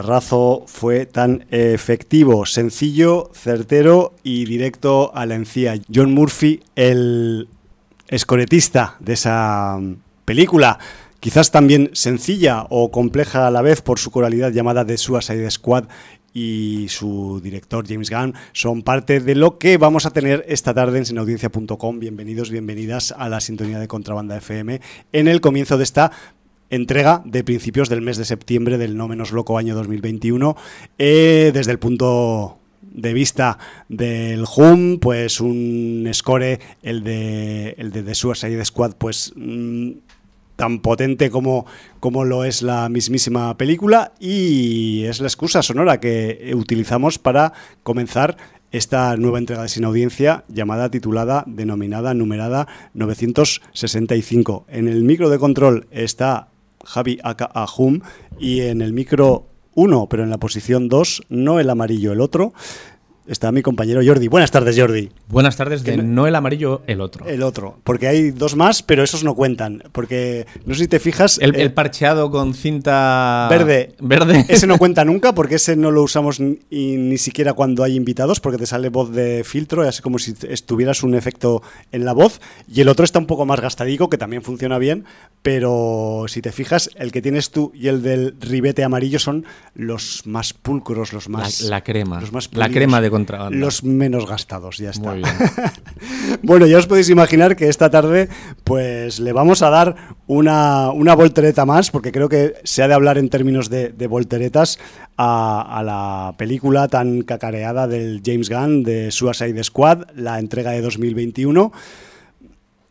Guitarrazo fue tan efectivo, sencillo, certero y directo a la encía. John Murphy, el escoretista de esa película, quizás también sencilla o compleja a la vez por su coralidad llamada The Suicide Squad y su director James Gunn son parte de lo que vamos a tener esta tarde en sinaudiencia.com. Bienvenidos, bienvenidas a la sintonía de Contrabanda FM en el comienzo de esta entrega de principios del mes de septiembre del no menos loco año 2021. Eh, desde el punto de vista del Hum, pues un score, el de, el de The Suicide Squad, pues mm, tan potente como, como lo es la mismísima película y es la excusa sonora que utilizamos para comenzar esta nueva entrega de Sin Audiencia llamada, titulada, denominada, numerada 965. En el micro de control está Javi Aka Ahum y en el micro 1, pero en la posición 2, no el amarillo, el otro, está mi compañero Jordi. Buenas tardes, Jordi. Buenas tardes de no el amarillo, el otro. El otro, porque hay dos más, pero esos no cuentan, porque no sé si te fijas... El, el parcheado con cinta... Verde. Verde. Ese no cuenta nunca, porque ese no lo usamos ni, ni siquiera cuando hay invitados, porque te sale voz de filtro, así como si estuvieras un efecto en la voz, y el otro está un poco más gastadico, que también funciona bien, pero si te fijas, el que tienes tú y el del ribete amarillo son los más pulcros, los más... La, la crema. Los más la crema de Los menos gastados, ya está. Muy bien. bueno, ya os podéis imaginar que esta tarde pues le vamos a dar una, una voltereta más, porque creo que se ha de hablar en términos de, de volteretas a, a, la película tan cacareada del James Gunn de Suicide Squad, la entrega de 2021.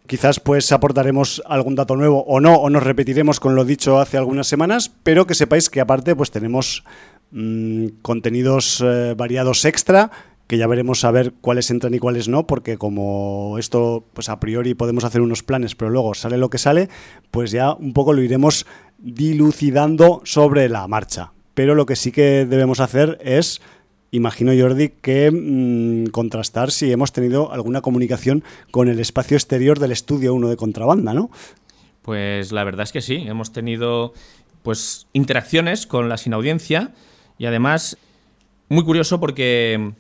Quizás pues aportaremos algún dato nuevo o no, o nos repetiremos con lo dicho hace algunas semanas, pero que sepáis que aparte pues tenemos mmm, contenidos eh, variados extra, que ya veremos a ver cuáles entran y cuáles no, porque como esto, pues a priori podemos hacer unos planes, pero luego sale lo que sale, pues ya un poco lo iremos dilucidando sobre la marcha. Pero lo que sí que debemos hacer es, imagino Jordi, que mmm, contrastar si hemos tenido alguna comunicación con el espacio exterior del estudio 1 de contrabanda, ¿no? Pues la verdad es que sí, hemos tenido pues interacciones con la sin audiencia y además muy curioso porque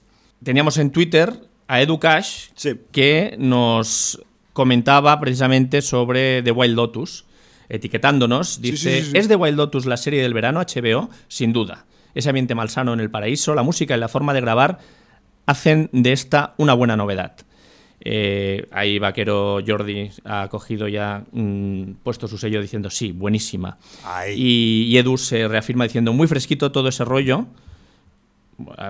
teníamos en Twitter a Edu Cash sí. que nos comentaba precisamente sobre The Wild Lotus, etiquetándonos. Dice, Sí, sí. ¿es The Wild Lotus la serie del verano HBO? Sin duda. Ese ambiente malsano en el paraíso, la música y la forma de grabar hacen de esta una buena novedad. Eh, ahí Vaquero Jordi ha cogido ya mm, puesto su sello diciendo sí, buenísima. Y, y Edu se reafirma diciendo muy fresquito todo ese rollo.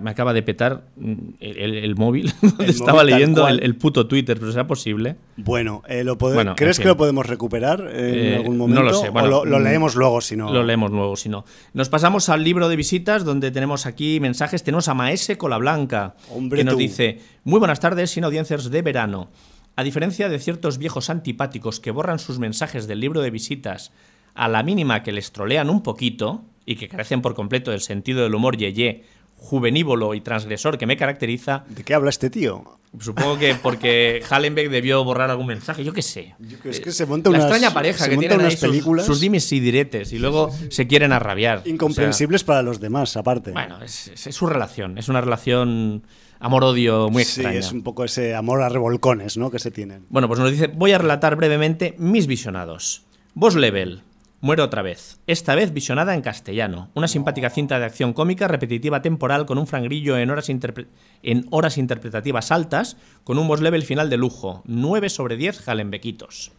Me acaba de petar mm, el, el- el móvil donde El estaba móvil leyendo el, puto Twitter, pero será posible. Bueno, eh, ¿lo Bueno, ¿crees en que lo podemos recuperar eh, en Eh, algún no momento? lo sé, ¿O bueno, lo, lo mm, leemos luego si no? Lo leemos luego, si no. Nos pasamos al libro de visitas, donde tenemos aquí mensajes. Tenemos a Maese Cola Blanca, Hombre, que nos tú. dice: Muy buenas tardes, sin audiencias de verano. A diferencia de ciertos viejos antipáticos que borran sus mensajes del libro de visitas a la mínima que les trolean un poquito y que carecen por completo del sentido del humor yeye, juvenívolo y transgresor que me caracteriza, ¿De qué habla este tío? supongo que porque Hallenbeck debió borrar algún mensaje, yo qué sé. Yo es que se monta La unas- extraña pareja que tienen unas ahí sus- películas sus, dimes y diretes y luego se quieren arrabiar. incomprensibles para los demás, aparte. Bueno, es, es- es su relación, es una relación amor-odio muy sí, extraña. es un poco ese amor a revolcones, ¿no? Que se tienen. Bueno, pues nos dice, voy a relatar brevemente mis visionados. Boss Level, muere otra vez, esta vez visionada en castellano. Una simpática cinta de acción cómica, repetitiva temporal, con un frangrillo en horas, interpre- en horas interpretativas altas, con un Boss Level final de lujo. 9 sobre 10 jalenbequitos.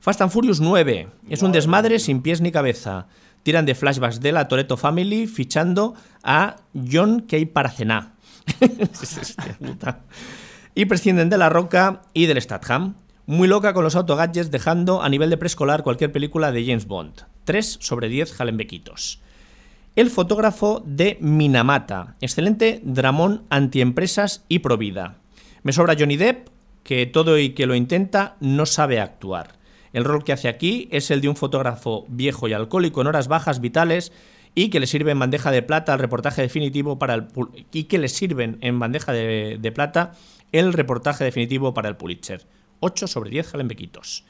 Fast and Furious 9 es un desmadre sin pies ni cabeza. Tiran de flashbacks de la Toretto Family fichando a John Kay Paracená. Puta. y prescinden de La Roca y del Statham. Muy loca con los autogadgets, dejando a nivel de preescolar cualquier película de James Bond. 3 sobre 10 jalenbequitos. El fotógrafo de Minamata. Excelente dramón antiempresas y provida. Me sobra Johnny Depp, que todo y que lo intenta no sabe actuar. El rol que hace aquí es el de un fotógrafo viejo y alcohólico en horas bajas vitales y que le sirve en bandeja de plata el reportaje definitivo para el y que le sirven en bandeja de, de plata el reportaje definitivo para el Pulitzer. 8 sobre 10 jalenbequitos.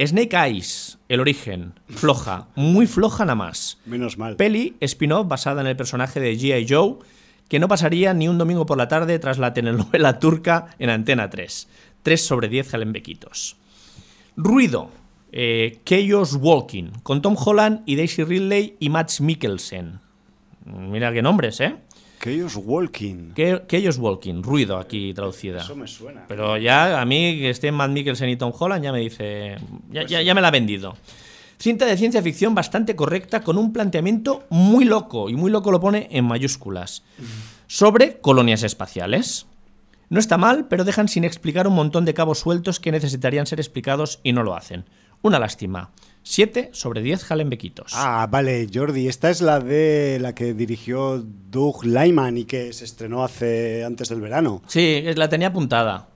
Snake Eyes, el origen, floja, muy floja nada más. Menos mal. Peli, spin-off basada en el personaje de G.I. Joe, que no pasaría ni un domingo por la tarde tras la telenovela turca en Antena 3. 3 sobre 10 jalembequitos. Ruido, eh, Chaos Walking, con Tom Holland y Daisy Ridley y Max Mikkelsen. Mira qué nombres, ¿eh? Chaos Walking. Cha- Chaos Walking, ruido aquí traducida. Eso me suena. Pero ya a mí que estén Matt Mikkelsen y Tom Holland ya me dice. Ya, ya- ya me la ha vendido. Cinta de ciencia ficción bastante correcta con un planteamiento muy loco, y muy loco lo pone en mayúsculas, sobre colonias espaciales. No está mal, pero dejan sin explicar un montón de cabos sueltos que necesitarían ser explicados y no lo hacen. Una lástima. 7 sobre 10 jalembequitos. Ah, vale, Jordi. Esta es la de la que dirigió Doug Lyman y que se estrenó hace antes del verano. Sí, la tenía apuntada.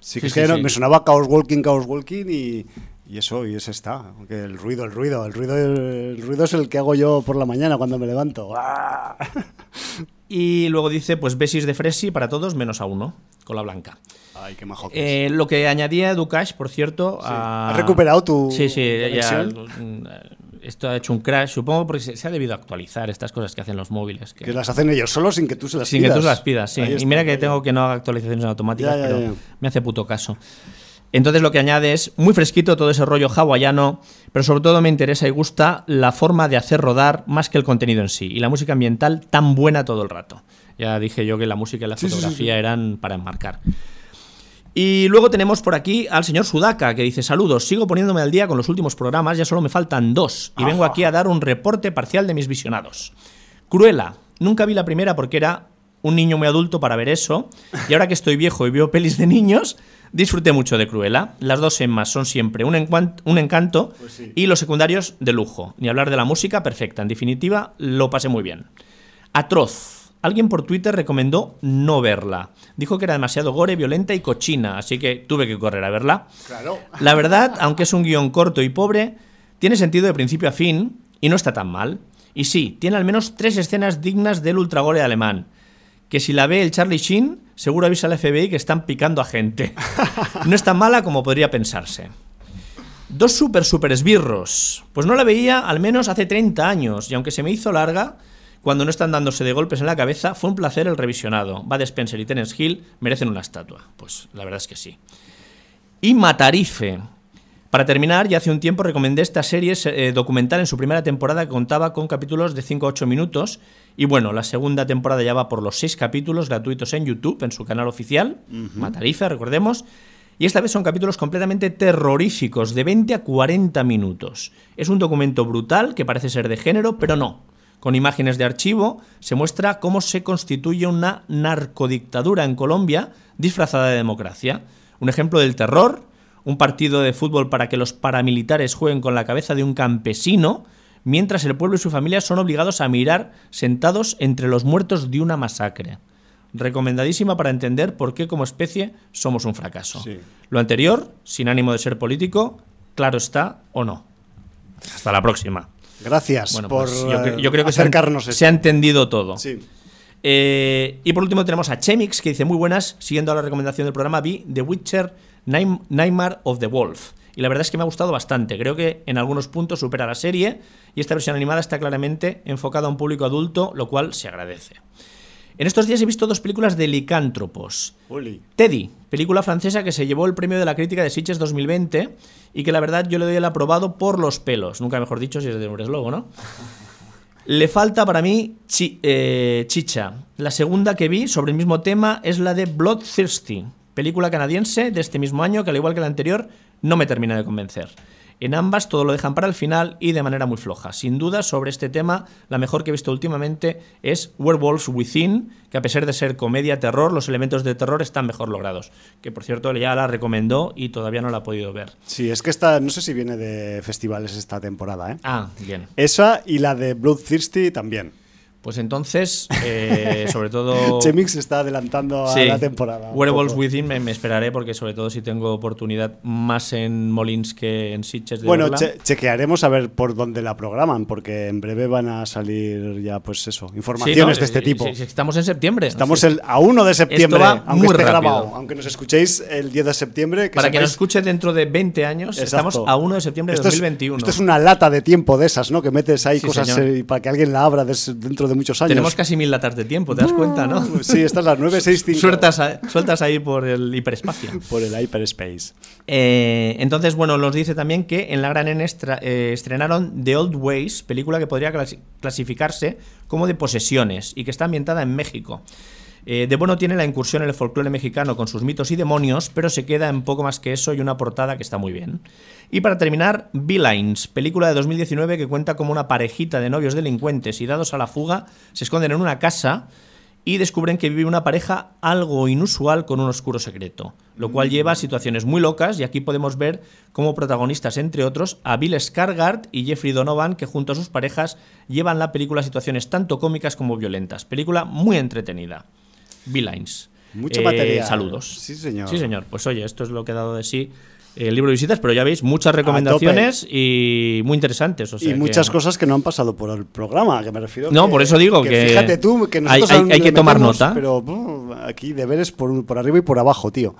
Sí, Sí, que es sí, que no- sí. me sonaba Chaos Walking, Chaos Walking y, y eso, y ese está. Aunque el ruido, el ruido, el ruido, el ruido es el que hago yo por la mañana cuando me levanto. ¡Ah! Y luego dice, pues besis de Fresi para todos menos a uno, con la blanca. Ay, qué majo que es. Eh, lo que añadía Ducash, por cierto. a- ¿Has recuperado tu Sí, sí, ya. mm, Esto ha hecho un crash, supongo, porque se, se ha debido actualizar estas cosas que hacen los móviles. que- Que las hacen ellos solos sin que tú se las sin que pidas. tú se las pidas, sí. Ahí Y está, mira que tengo que no haga actualizaciones automáticas, Ya, ya, pero ya. me hace puto caso. Entonces lo que añade es muy fresquito todo ese rollo hawaiano, pero sobre todo me interesa y gusta la forma de hacer rodar más que el contenido en sí y la música ambiental tan buena todo el rato. Ya dije yo que la música y la Sí, sí, sí, fotografía sí. eran para enmarcar. Y luego tenemos por aquí al señor Sudaka que dice saludos, sigo poniéndome al día con los últimos programas, ya solo me faltan dos y vengo aquí a dar un reporte parcial de mis visionados. Cruela, nunca vi la primera porque era un niño muy adulto para ver eso y ahora que estoy viejo y veo pelis de niños, disfruté mucho de Cruella. Las dos Emmas son siempre un, encanto Pues sí. y los secundarios de lujo. Ni hablar de la música, perfecta. En definitiva, lo pasé muy bien. Atroz. Alguien por Twitter recomendó no verla. Dijo que era demasiado gore, violenta y cochina, así que tuve que correr a verla. Claro. La verdad, aunque es un guion corto y pobre, tiene sentido de principio a fin y no está tan mal. Y sí, tiene al menos tres escenas dignas del ultragore alemán. Que si la ve el Charlie Sheen, seguro avisa al FBI que están picando a gente. No es tan mala como podría pensarse. Dos super super esbirros. Pues no la veía al menos hace 30 años, y aunque se me hizo larga, cuando no están dándose de golpes en la cabeza, fue un placer el revisionado. Bud Spencer y Terence Hill merecen una estatua. Pues la verdad es que sí. Y Matarife. Para terminar, ya hace un tiempo recomendé esta serie eh, documental en su primera temporada que contaba con capítulos de 5 a 8 minutos. Y bueno, la segunda temporada ya va por los 6 capítulos gratuitos en YouTube, en su canal oficial, Matarife, recordemos. Y esta vez son capítulos completamente terroríficos, de 20 a 40 minutos. Es un documento brutal que parece ser de género, pero no. Con imágenes de archivo se muestra cómo se constituye una narcodictadura en Colombia disfrazada de democracia. Un ejemplo del terror, un partido de fútbol para que los paramilitares jueguen con la cabeza de un campesino, mientras el pueblo y su familia son obligados a mirar sentados entre los muertos de una masacre. Recomendadísima para entender por qué como especie somos un fracaso. Sí. Lo anterior, sin ánimo de ser político, claro está o no. Hasta la próxima. Gracias Bueno, por pues yo, cre- yo creo que se, acercarnos han- esto. se ha entendido todo. Sí. Eh, y por último tenemos a Chemix, que dice muy buenas, siguiendo a la recomendación del programa, vi The Witcher Nigh- Nightmare of the Wolf. Y la verdad es que me ha gustado bastante. Creo que en algunos puntos supera la serie y esta versión animada está claramente enfocada a un público adulto, lo cual se agradece. En estos días he visto dos películas de licántropos. Teddy, película francesa que se llevó el premio de la crítica de Sitges 2020 y que la verdad yo le doy el aprobado por los pelos. Nunca mejor dicho si es de Hombres Lobo, ¿no? Le falta para mí chi- eh, chicha. La segunda que vi sobre el mismo tema es la de Bloodthirsty, película canadiense de este mismo año que al igual que la anterior no me termina de convencer. En ambas todo lo dejan para el final y de manera muy floja. Sin duda sobre este tema la mejor que he visto últimamente es Werewolves Within, que a pesar de ser comedia terror, los elementos de terror están mejor logrados. Que por cierto ya la recomendó y todavía no la ha podido ver. Sí, es que esta, no sé si viene de festivales esta temporada, ¿eh? Ah, bien. Esa y la de Bloodthirsty también. Pues entonces, eh, sobre todo. Chemix está adelantando a la temporada. Wearables. Within me, me esperaré porque sobre todo si tengo oportunidad más en Molins que en Sitges de Bueno, che- chequearemos a ver por dónde la programan, porque en breve van a salir ya, pues eso, Sí, informaciones ¿no? de este Sí, tipo. estamos en septiembre. Estamos el- a 1 de septiembre, aunque muy esté grabado. Aunque nos escuchéis el 10 de septiembre. Para que nos escuche dentro de 20 años, Exacto. estamos a 1 de septiembre de Esto es- 2021. esto es una lata de tiempo de esas, ¿no? Que metes ahí Sí, cosas eh, para que alguien la abra dentro de muchos años. Tenemos casi mil latas de tiempo, ¿te das cuenta, no? Sí, estas las 965. Sueltas, sueltas ahí por el hiperespacio. Por el hyperspace. Eh, entonces, bueno, nos dice también que en la Gran N eh, estrenaron The Old Ways, película que podría clasi- clasificarse como de posesiones y que está ambientada en México. Eh, de bueno tiene la incursión en el folclore mexicano con sus mitos y demonios, pero se queda en poco más que eso y una portada que está muy bien. Y para terminar, Beelines, película de 2019 que cuenta como una parejita de novios delincuentes y dados a la fuga se esconden en una casa y descubren que vive una pareja algo inusual con un oscuro secreto, lo cual lleva a situaciones muy locas y aquí podemos ver como protagonistas, entre otros, a Bill Skarsgård y Jeffrey Donovan, que junto a sus parejas llevan la película a situaciones tanto cómicas como violentas. Película muy entretenida. Beelines. Mucho Eh, material. Saludos. Sí, señor. Sí, señor. Pues oye, esto es lo que ha dado de sí el libro de visitas, pero ya veis, muchas recomendaciones y muy interesantes. o sea y muchas que- cosas que no han pasado por el programa, que me refiero. No, que- por eso digo que Fíjate tú, que nosotros hay- hay- hay que tomar metemos, nota. Pero uh, aquí deberes por, por arriba y por abajo, tío.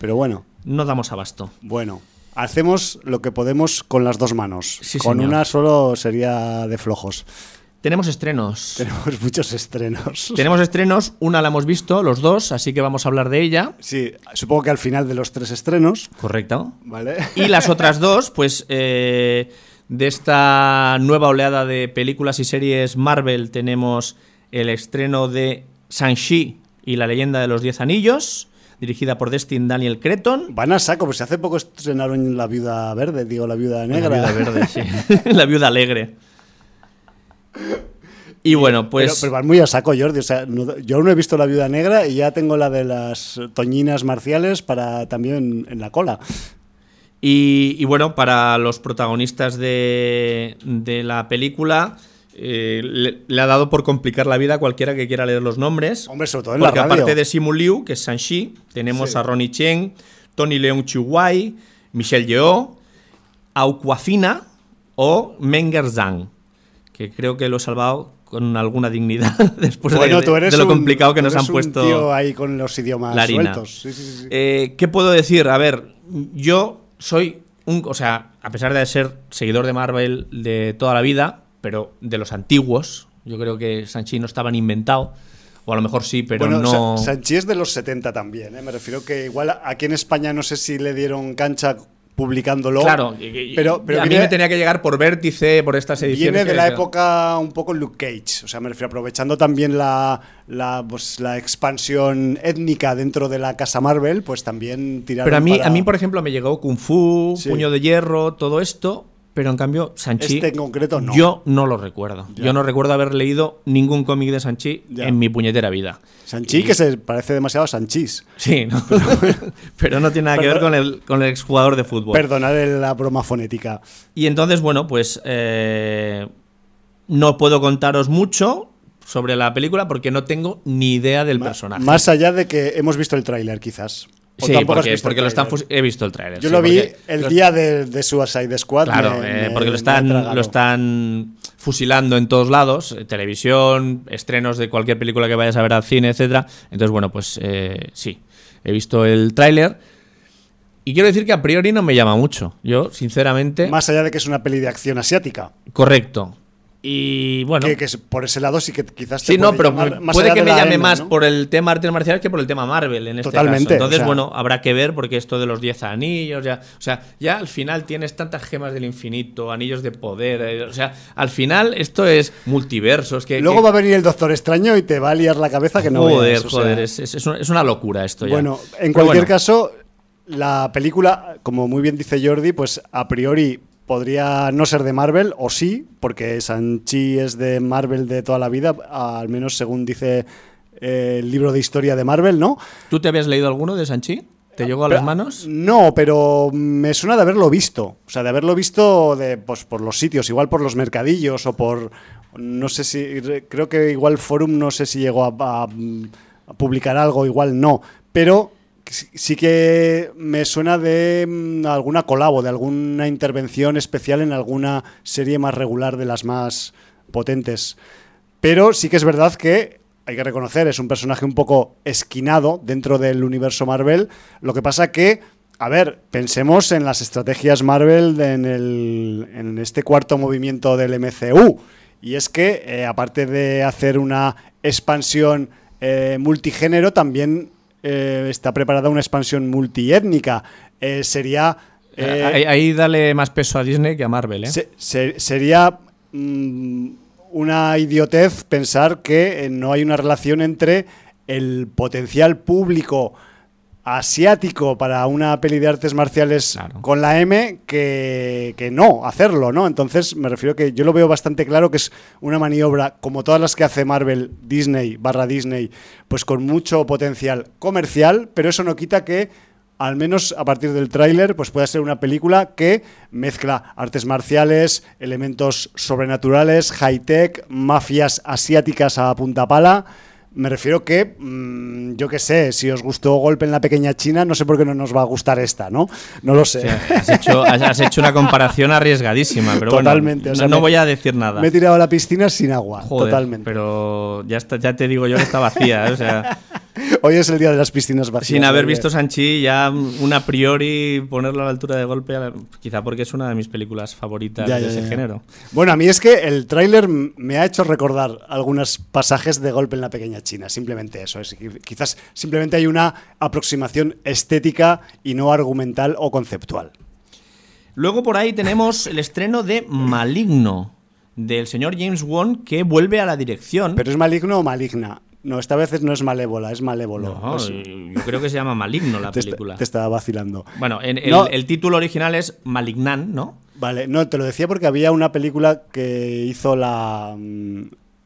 Pero bueno, No damos abasto. bueno. Hacemos lo que podemos con las dos manos. Sí, con señor. una solo sería de flojos. Tenemos estrenos. Tenemos muchos estrenos. Tenemos estrenos, una la hemos visto, los dos, así que vamos a hablar de ella. Sí, supongo que al final de los tres estrenos, Correcto. ¿vale? Y las otras dos, pues eh, de esta nueva oleada de películas y series Marvel tenemos el estreno de Shang-Chi y la leyenda de los Diez Anillos, dirigida por Destin Daniel Cretton. Van a saco, pues hace poco estrenaron La Viuda Verde, digo, La Viuda Negra. La viuda verde, sí. la viuda alegre. Y bueno, pues... pero, pero van muy a saco, Jordi. O sea, no- yo no he visto La Viuda Negra y ya tengo la de las toñinas marciales para también en la cola. Y, y bueno, para los protagonistas de, de la película, eh, le, le ha dado por complicar la vida a cualquiera que quiera leer los nombres. Hombre, sobre todo en porque la radio. aparte de Simu Liu, que es Shang-Chi, tenemos Sí. a Ronnie Chen, Tony Leung Chihuai, Michelle Yeoh, Auquafina o Menger Zhang, que creo que lo he salvado con alguna dignidad después de- bueno, de, tú eres de lo un- complicado que nos han un puesto. tío ahí con los idiomas la harina. sueltos. Sí, sí, sí, sí. Eh, ¿Qué puedo decir? A ver, yo soy un. O sea, a pesar de ser seguidor de Marvel de toda la vida, pero de los antiguos, yo creo que Sanchi no estaban inventado. O a lo mejor sí, pero bueno, no. Sa- Sanchi es de los 70 también, ¿eh? Me refiero que igual aquí en España no sé si le dieron cancha publicándolo. Claro, pero, pero a mí viene- me tenía que llegar por vértice, por estas ediciones. Viene de la época un poco Luke Cage, o sea, me refiero aprovechando también la, la, pues, la expansión étnica dentro de la casa Marvel, pues también tiraron Pero a mí, para- a mí, por ejemplo, me llegó Kung Fu, Sí. Puño de Hierro, todo esto. Pero en cambio, Sanchi. Este en concreto no. Yo no lo recuerdo. Ya. Yo no recuerdo haber leído ningún cómic de Sanchi en mi puñetera vida. Sanchi, Y- que se parece demasiado a Sanchis. Sí, ¿no? pero no tiene nada que ver con el, con el exjugador de fútbol. Perdonad la broma fonética. Y entonces, bueno, pues eh, no puedo contaros mucho sobre la película porque no tengo ni idea del Ma- personaje. Más allá de que hemos visto el tráiler, quizás. O sí, porque, porque lo están he visto el tráiler. Yo sí, lo vi el día de, de Suicide Squad. Claro, me- eh, me- porque lo están, lo están fusilando en todos lados, eh, televisión, estrenos de cualquier película que vayas a ver al cine, etcétera. Entonces, bueno, pues eh, sí, he visto el tráiler y quiero decir que a priori no me llama mucho. Yo, sinceramente, Más allá de que es una peli de acción asiática. correcto. Y bueno, que, que por ese lado sí que quizás te sí, no, pero más puede que me la llame más ¿no? por el tema artes marciales que por el tema Marvel en este Totalmente, caso. Entonces, o sea- bueno, habrá que ver porque esto de los 10 anillos, ya, o sea, ya al final tienes tantas gemas del infinito, anillos de poder, eh, o sea, al final esto es multiversos que Luego que- va a venir el Doctor Extraño y te va a liar la cabeza que no joder, veas, o sea. joder, es, es- es una, es una locura esto ya. Bueno, en Pero cualquier bueno, caso, la película, como muy bien dice Jordi, pues a priori podría no ser de Marvel, o sí, porque Sanchi es de Marvel de toda la vida, al menos según dice eh, el libro de historia de Marvel, ¿no? ¿Tú te habías leído alguno de Sanchi? ¿Te llegó a las manos? No, pero me suena de haberlo visto. O sea, de haberlo visto de, pues, por los sitios, igual por los mercadillos o por. No sé si. Creo que igual Forum no sé si llegó a, a- a publicar algo, igual no. Pero sí- que me suena de mm, alguna colabo, de alguna intervención especial en alguna serie más regular de las más potentes. Pero sí que es verdad que hay que reconocer, es un personaje un poco esquinado dentro del universo Marvel. Lo que pasa que, a ver, pensemos en las estrategias Marvel en, el- en este cuarto movimiento del MCU. Y es que, eh, aparte de hacer una expansión eh, multigénero, también eh, está preparada una expansión multiétnica. Eh, sería... eh, ahí, ahí dale más peso a Disney que a Marvel, se- se- sería mm, una idiotez pensar que no hay una relación entre el potencial público asiático para una peli de artes marciales Claro. con la M que, que no hacerlo, ¿no? Entonces me refiero que yo lo veo bastante claro que es una maniobra como todas las que hace Marvel, Disney, barra Disney, pues con mucho potencial comercial, pero eso no quita que al menos a partir del tráiler, pues puede ser una película que mezcla artes marciales, elementos sobrenaturales, high-tech, mafias asiáticas a punta pala. Me refiero que, mm, yo qué sé, si os gustó Golpe en la Pequeña China, no sé por qué no nos va a gustar esta, ¿no? No lo sé. Has, hecho, has- hecho una comparación arriesgadísima, pero Totalmente, bueno, o sea, no, me- voy a decir nada. Me he tirado a la piscina sin agua, Joder, totalmente. Pero ya, está, ya te digo yo que está vacía, ¿eh? o sea, Hoy es el día de las piscinas vacías. sin haber visto Sanchi, ya un a priori ponerlo a la altura de golpe, quizá porque es una de mis películas favoritas Ya, de ya, ese ya, género. Bueno, a mí es que el tráiler me ha hecho recordar algunos pasajes de golpe en la pequeña China. Simplemente eso. Es, quizás simplemente hay una aproximación estética y no argumental o conceptual. Luego por ahí tenemos el estreno de Maligno, del señor James Wan, que vuelve a la dirección. ¿Pero es maligno o maligna? No, esta vez no es malévola, es malévolo. No, Pues, yo creo que se llama Maligno la te, película. te estaba vacilando. Bueno, en- el, No. el título original es Malignan, ¿no? Vale, no, te lo decía porque había una película que hizo la... mm,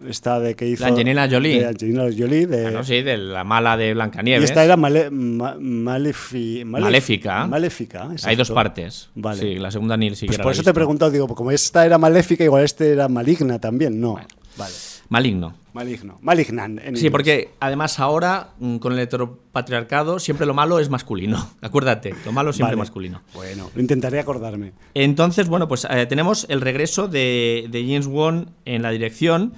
Esta de que hizo... La Angelina Jolie. De Angelina Jolie. De, Bueno, sí, de la mala de y Blancanieves. esta era male- ma- malefi- malef- Maléfica. Maléfica. Hay exacto. dos partes. Vale. Sí, la segunda ni Pues siquiera por la eso he te he visto. preguntado, digo, como esta era maléfica, igual este era maligna también. No. Vale. Maligno. Maligno. Malignan. en Sí, porque además ahora, mm, con el heteropatriarcado, siempre lo malo es masculino. Acuérdate, lo malo siempre Vale. masculino. Bueno, lo intentaré acordarme. Entonces, bueno, pues eh, tenemos el regreso de, de James Wan en la dirección,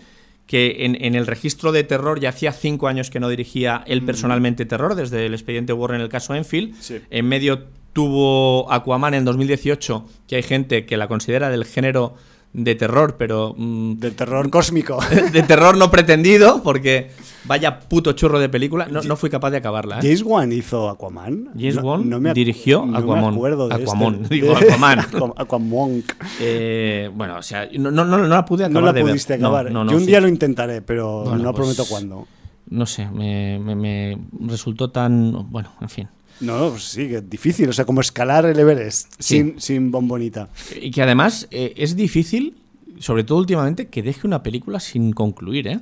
que en, en el registro de terror ya hacía cinco años que no dirigía él personalmente terror, desde el expediente Warren, el caso Enfield. Sí. En medio tuvo Aquaman en 2018, que hay gente que la considera del género de terror, pero mm, Del terror cósmico. de terror no pretendido, porque vaya puto churro de película. No, no fui capaz de acabarla. ¿eh? James Wan hizo Aquaman. James No- Wan no me ac- dirigió no Aquaman. Me acuerdo de Aquaman, este- digo, de- Aquaman. Aquam- Aquamonk. Eh, bueno, o sea, no, no, no, no la pude No acabar la de ver. pudiste No, acabar. no, no, Yo un sí. día lo intentaré, pero Bueno, no pues- prometo cuándo. No sé, me, me- me resultó tan... Bueno, en fin. No, pues sí, que es difícil. O sea, como escalar el Everest Sí. sin, sin bombonita. Y que además eh, es difícil, sobre todo últimamente, que deje una película sin concluir, ¿eh?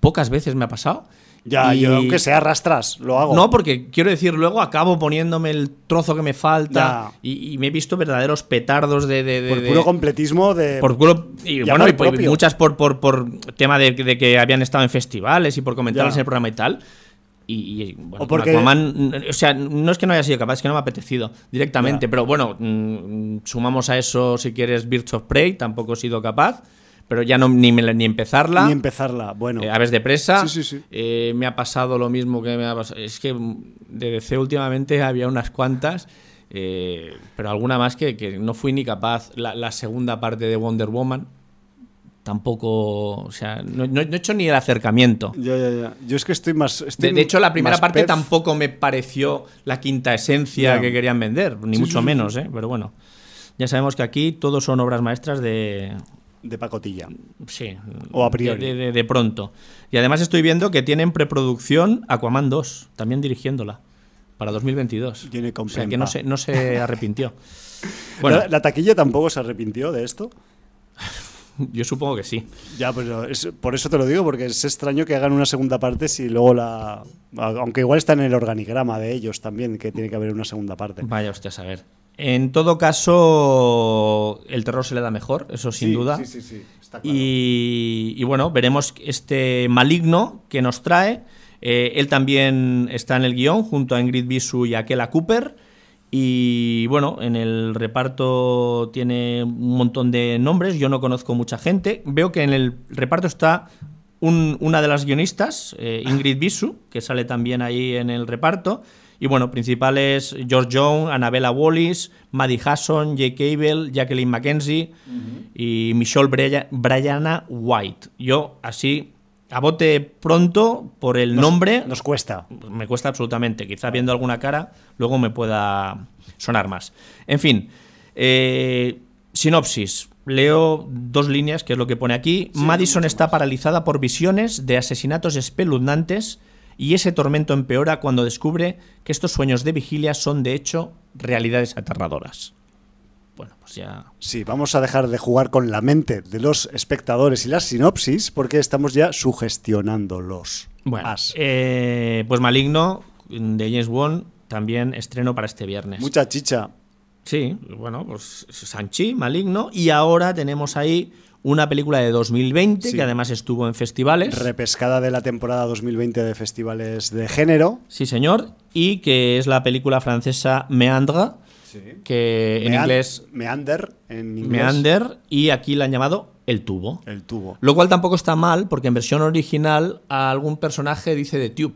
Pocas veces me ha pasado. Ya, Y- yo aunque sea arrastras, lo hago. No, porque quiero decir, luego acabo poniéndome el trozo que me falta y, y me he visto verdaderos petardos de... de- de- Por de- puro completismo de. por culo- y, bueno, y por- y propio. muchas por, por, por tema de, de que habían estado en festivales y por comentarlas Ya. en el programa y tal. Y, y, bueno, O porque- Aquaman, o sea, no es que no haya sido capaz, es que no me ha apetecido directamente. Ya. Pero bueno, mm, sumamos a eso, si quieres, Birds of Prey, tampoco he sido capaz. Pero ya no ni, me ni empezarla. Ni empezarla. Bueno. Eh, Aves de presa. Sí, sí, sí. Eh, me ha pasado lo mismo que me ha pasado. Es que de DC últimamente había unas cuantas, eh, pero alguna más que, que no fui ni capaz. La, la segunda parte de Wonder Woman tampoco. O sea, no, he hecho ni el acercamiento. Ya, ya, ya. Yo es que estoy más. estoy De, de hecho, la primera parte tampoco me pareció la quinta esencia que querían vender, ni Sí, mucho sí, sí, menos, ¿eh? Pero bueno, ya sabemos que aquí todos son obras maestras de, De pacotilla. Sí. O a priori. De, de- de pronto. Y además estoy viendo que tienen preproducción Aquaman 2, también dirigiéndola, para 2022. Tiene o sea que no se, no se arrepintió. Bueno, ¿La, la taquilla tampoco se arrepintió de esto? Yo supongo que sí. Ya, pero es- por eso te lo digo, porque es extraño que hagan una segunda parte si luego la... Aunque igual está en el organigrama de ellos también, que tiene que haber una segunda parte. Vaya usted a saber. En todo caso, el terror se le da mejor, eso sin Sí, duda. Sí, sí, sí. Está claro. Y, y bueno, veremos este maligno que nos trae. Eh, él también está en el guion junto a Ingrid Bisu y Akela Cooper. Y bueno, en el reparto tiene un montón de nombres. Yo no conozco mucha gente. Veo que en el reparto está un- una de las guionistas, eh, Ingrid Bisu, que sale también ahí en el reparto. Y bueno, principales George Young, Annabella Wallis, Maddie Hasson, Jake Cable, Jacqueline Mackenzie y Michelle Brianna White. Yo, así, a bote pronto, por el nombre, Nos cuesta. me cuesta absolutamente. Quizá viendo alguna cara, luego me pueda sonar más. En fin, eh, sinopsis. Leo dos líneas, que es lo que pone aquí. Madison está paralizada por visiones de asesinatos espeluznantes y ese tormento empeora cuando descubre que estos sueños de vigilia son, de hecho, realidades aterradoras. Bueno, pues ya... Sí, vamos a dejar de jugar con la mente de los espectadores y las sinopsis porque estamos ya sugestionándolos. Bueno, eh, pues Maligno, de James Wan, también estreno para este viernes. Mucha chicha. Sí, bueno, pues Sanchi, Maligno. Y ahora tenemos ahí una película de 2020 Sí. que además estuvo en festivales. Repescada de la temporada 2020 de festivales de género. sí, señor. Y que es la película francesa Que en inglés Meander, en inglés. Meander, y aquí la han llamado El Tubo. El tubo. Lo cual tampoco está mal, porque en versión original a algún personaje dice The Tube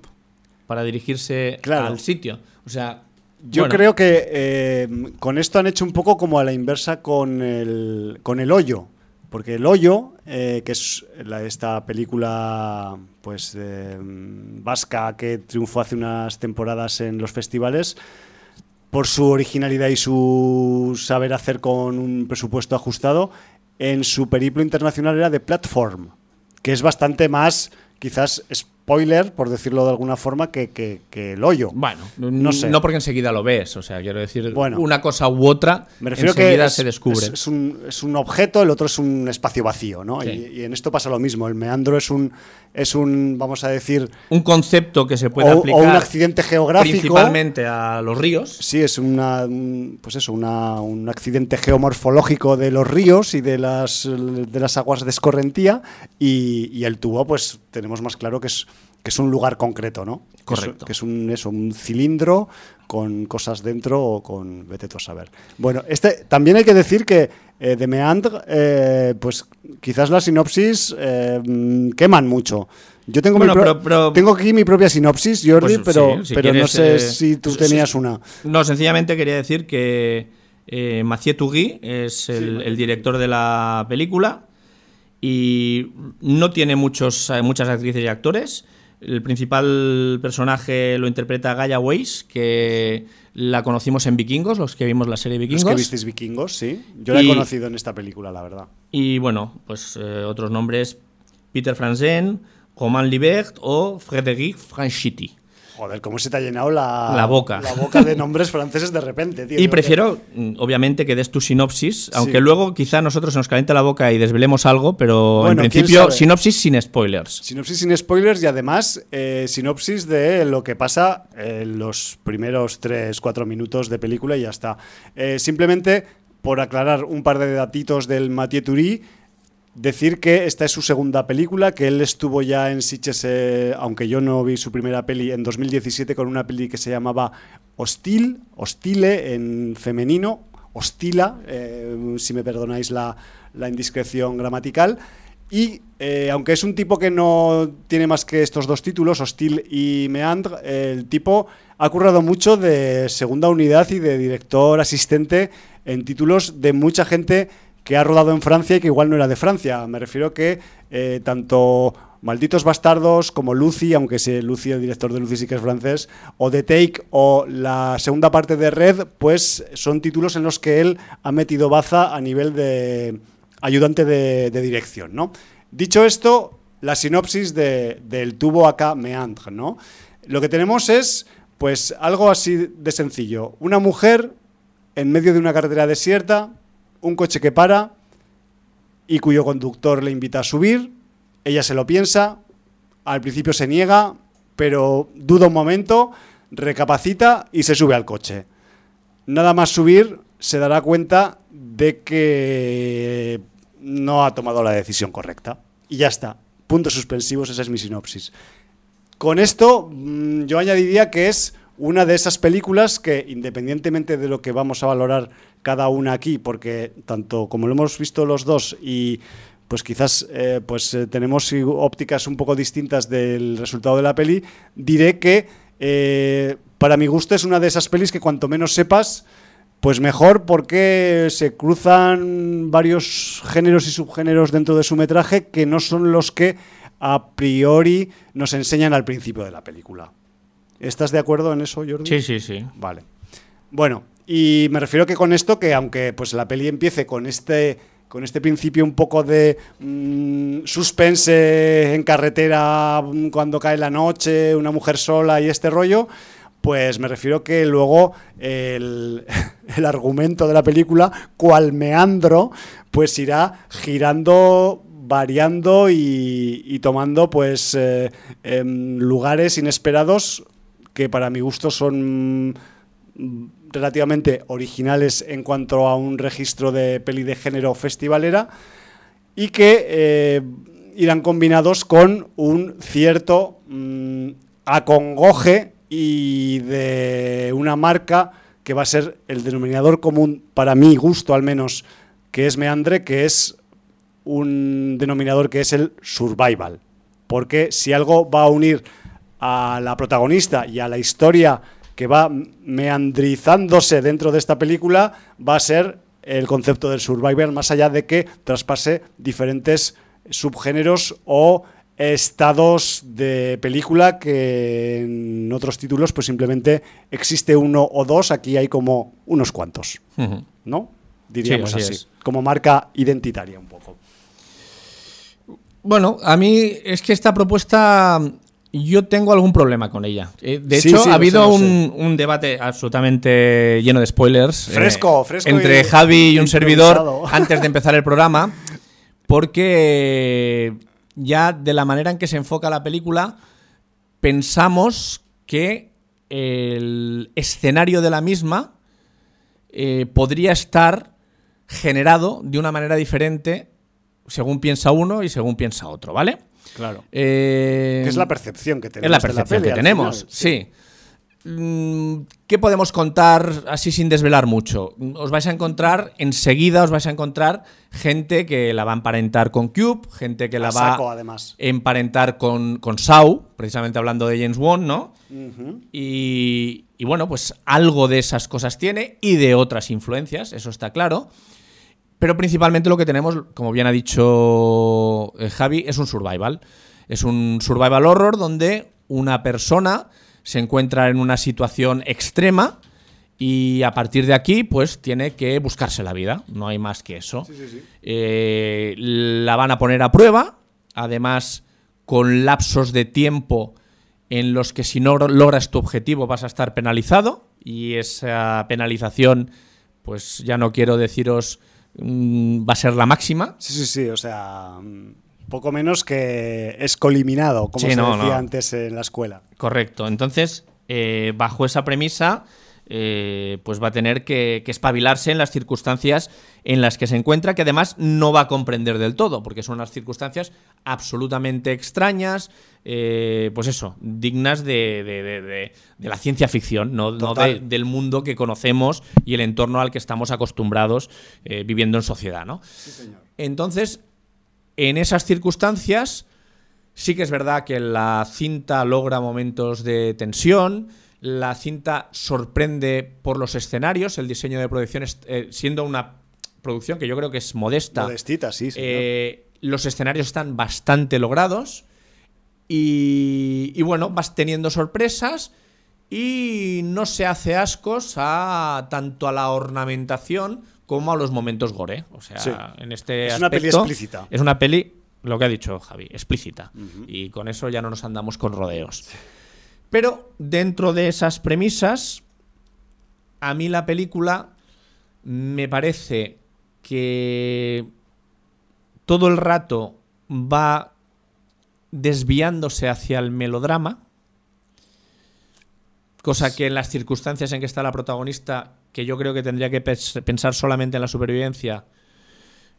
para dirigirse Claro. al sitio. O sea. Yo bueno, creo que eh, con esto han hecho un poco como a la inversa con el, con el hoyo. Porque el hoyo, eh, que es la- esta película pues eh, vasca que triunfó hace unas temporadas en los festivales, por su originalidad y su saber hacer con un presupuesto ajustado, en su periplo internacional era de platform, que es bastante más, quizás, spoiler, por decirlo de alguna forma, que, que- que el hoyo. Bueno, No sé. No porque enseguida lo ves, o sea, quiero decir, Bueno. una cosa u otra Me refiero que enseguida es, se descubre. es- es un, es un objeto, el otro es un espacio vacío, ¿no? Sí. Y, y en esto pasa lo mismo. El meandro es un, es un vamos a decir, un concepto que se puede o, o aplicar un accidente geográfico. principalmente a los ríos. Sí, es una, un- pues eso, una- un accidente geomorfológico de los ríos y de las, de las aguas de escorrentía. Y, y el tubo, pues tenemos más claro que es, que es un lugar concreto, ¿no? Correcto. Que es, un, eso, un cilindro con cosas dentro o con vete tú a saber. Bueno, este, también hay que decir que eh, de Meandre, eh, pues quizás las sinopsis eh, queman mucho. Yo tengo, Bueno, mi pero- pero- tengo aquí mi propia sinopsis, Jordi, Pues, pero, sí, si pero no sé eh, si tú tenías sí. una. No, sencillamente quería decir que Mathieu Tugui es el, el director de la película y no tiene muchos, muchas actrices y actores. El principal personaje lo interpreta Gaia Weiss, que la conocimos en Vikingos, los que vimos la serie Los Vikingos. que visteis vikingos, sí. Yo la he conocido en esta película, la verdad. Y bueno, pues eh, otros nombres: Peter Franzen, Romain Libert o Frédéric Franchitti. Joder, cómo se te ha llenado la, La boca. La boca de nombres franceses de repente, tío. Y prefiero, mm, obviamente, que des tu sinopsis, aunque Sí. luego quizá a nosotros se nos caliente la boca y desvelemos algo, pero Bueno, en principio, sinopsis sin spoilers. Sinopsis sin spoilers y además eh, sinopsis de lo que pasa en los primeros 3-4 minutos de película y ya está. Eh, simplemente, por aclarar un par de datitos del Mathieu Turi, decir que esta es su segunda película, que él estuvo ya en Sitges, aunque yo no vi su primera peli, en 2017 con una peli que se llamaba Hostil, Hostile en femenino, Hostila, eh, si me perdonáis la, la indiscreción gramatical. Y eh, aunque es un tipo que no tiene más que estos dos títulos, Hostil y Meandre, el tipo ha currado mucho de segunda unidad y de director asistente en títulos de mucha gente que ha rodado en Francia y que igual no era de Francia. Me refiero que eh, tanto Malditos Bastardos como Lucy, aunque sé Lucy, el director de Lucy sí que es francés, o The Take o la segunda parte de Red, pues son títulos en los que él ha metido baza a nivel de ayudante de, de dirección, ¿no? Dicho esto, la sinopsis de- del tubo acá Meandre, ¿no? Lo que tenemos es, pues, algo así de sencillo. Una mujer en medio de una carretera desierta, un coche que para, y cuyo conductor le invita a subir. Ella se lo piensa, al principio se niega, pero duda un momento, recapacita y se sube al coche. Nada más subir, se dará cuenta de que no ha tomado la decisión correcta. Y ya está. Puntos suspensivos, esa es mi sinopsis. Con esto, mm, yo añadiría que es una de esas películas que, independientemente de lo que vamos a valorar cada una aquí, porque tanto como lo hemos visto los dos y pues quizás eh, pues eh, tenemos ópticas un poco distintas del resultado de la peli, diré que eh, para mi gusto es una de esas pelis que cuanto menos sepas, pues mejor porque se cruzan varios géneros y subgéneros dentro de su metraje que no son los que a priori nos enseñan al principio de la película. ¿Estás de acuerdo en eso, Jordi? Sí, sí, sí. Vale. Bueno, y me refiero que con esto, que aunque pues la peli empiece con este con este principio un poco de mm, suspense en carretera mm, cuando cae la noche, una mujer sola y este rollo, pues me refiero que luego el, argumento de la película, cual meandro, pues irá girando variando y, tomando pues eh, em, lugares inesperados que para mi gusto son mm, relativamente originales en cuanto a un registro de peli de género festivalera y que eh, irán combinados con un cierto mm, acongoje y de una marca que va a ser el denominador común, para mi gusto al menos, que es Meandre, que es un denominador que es el survival. Porque si algo va a unir a la protagonista y a la historia que va meandrizándose dentro de esta película va a ser el concepto del survival, más allá de que traspase diferentes subgéneros o estados de película que en otros títulos pues simplemente existe uno o dos, aquí hay como unos cuantos, ¿no? Diríamos así, como marca identitaria un poco. Bueno, a mí es que esta propuesta yo tengo algún problema con ella. Eh, de hecho, ha habido un, debate absolutamente lleno de spoilers. Eh, fresco, fresco. Entre Javi y un servidor antes de empezar el programa. Porque ya de la manera en que se enfoca la película, pensamos que el escenario de la misma eh, podría estar generado de una manera diferente según piensa uno y según piensa otro, ¿vale? Claro. Eh, es la percepción que tenemos. Es la percepción que tenemos, sí. Mm, ¿Qué podemos contar así sin desvelar mucho? Os vais a encontrar, enseguida os vais a encontrar gente que la va a emparentar con Cube, gente que la va a emparentar con, con Sau, precisamente hablando de James Wan, ¿no? y, y bueno, pues algo de esas cosas tiene y de otras influencias, eso está claro. Pero principalmente lo que tenemos, como bien ha dicho eh, Javi, es un survival. Es un survival horror donde una persona se encuentra en una situación extrema y a partir de aquí, pues tiene que buscarse la vida. No hay más que eso. Eh, la van a poner a prueba, además con lapsos de tiempo en los que si no logras tu objetivo vas a estar penalizado y esa penalización, pues ya no quiero deciros va a ser la máxima. Sí, sí, sí, o sea, mm, poco menos que escoliminado, como se decía antes en la escuela. Correcto, entonces, eh, bajo esa premisa, eh, pues va a tener que, espabilarse en las circunstancias en las que se encuentra, que además no va a comprender del todo, porque son unas circunstancias absolutamente extrañas, eh, pues eso, dignas de, la ciencia ficción, no, del mundo que conocemos y el entorno al que estamos acostumbrados eh, viviendo en sociedad. ¿no? Entonces, en esas circunstancias, sí que es verdad que la cinta logra momentos de tensión, la cinta sorprende por los escenarios, el diseño de producción, eh, siendo una producción que yo creo que es modesta. Modestita, sí. Eh, los escenarios están bastante logrados y, bueno, vas teniendo sorpresas y no se hace ascos a tanto a la ornamentación como a los momentos gore. O sea, en este es una peli explícita. Es una peli, lo que ha dicho Javi, explícita. Y con eso ya no nos andamos con rodeos. Pero dentro de esas premisas, a mí la película me parece que todo el rato va desviándose hacia el melodrama, cosa que en las circunstancias en que está la protagonista, que yo creo que tendría que pensar solamente en la supervivencia,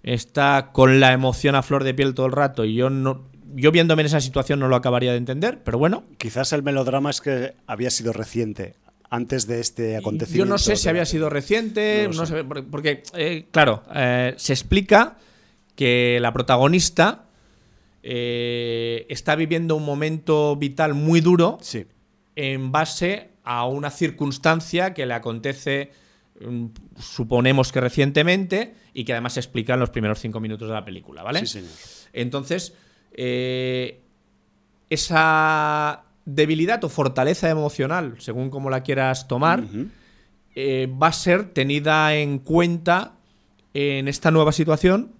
está con la emoción a flor de piel todo el rato y yo no yo viéndome en esa situación no lo acabaría de entender, pero bueno. Quizás el melodrama es que había sido reciente antes de este acontecimiento. Yo no sé si había sido reciente, no, sé. porque, eh, claro, eh, se explica que la protagonista eh, está viviendo un momento vital muy duro sí. en base a una circunstancia que le acontece, mm, suponemos que recientemente, y que además se explica en los primeros cinco minutos de la película, ¿vale? Sí, señor. Entonces, esa debilidad o fortaleza emocional, según como la quieras tomar, eh, va a ser tenida en cuenta en esta nueva situación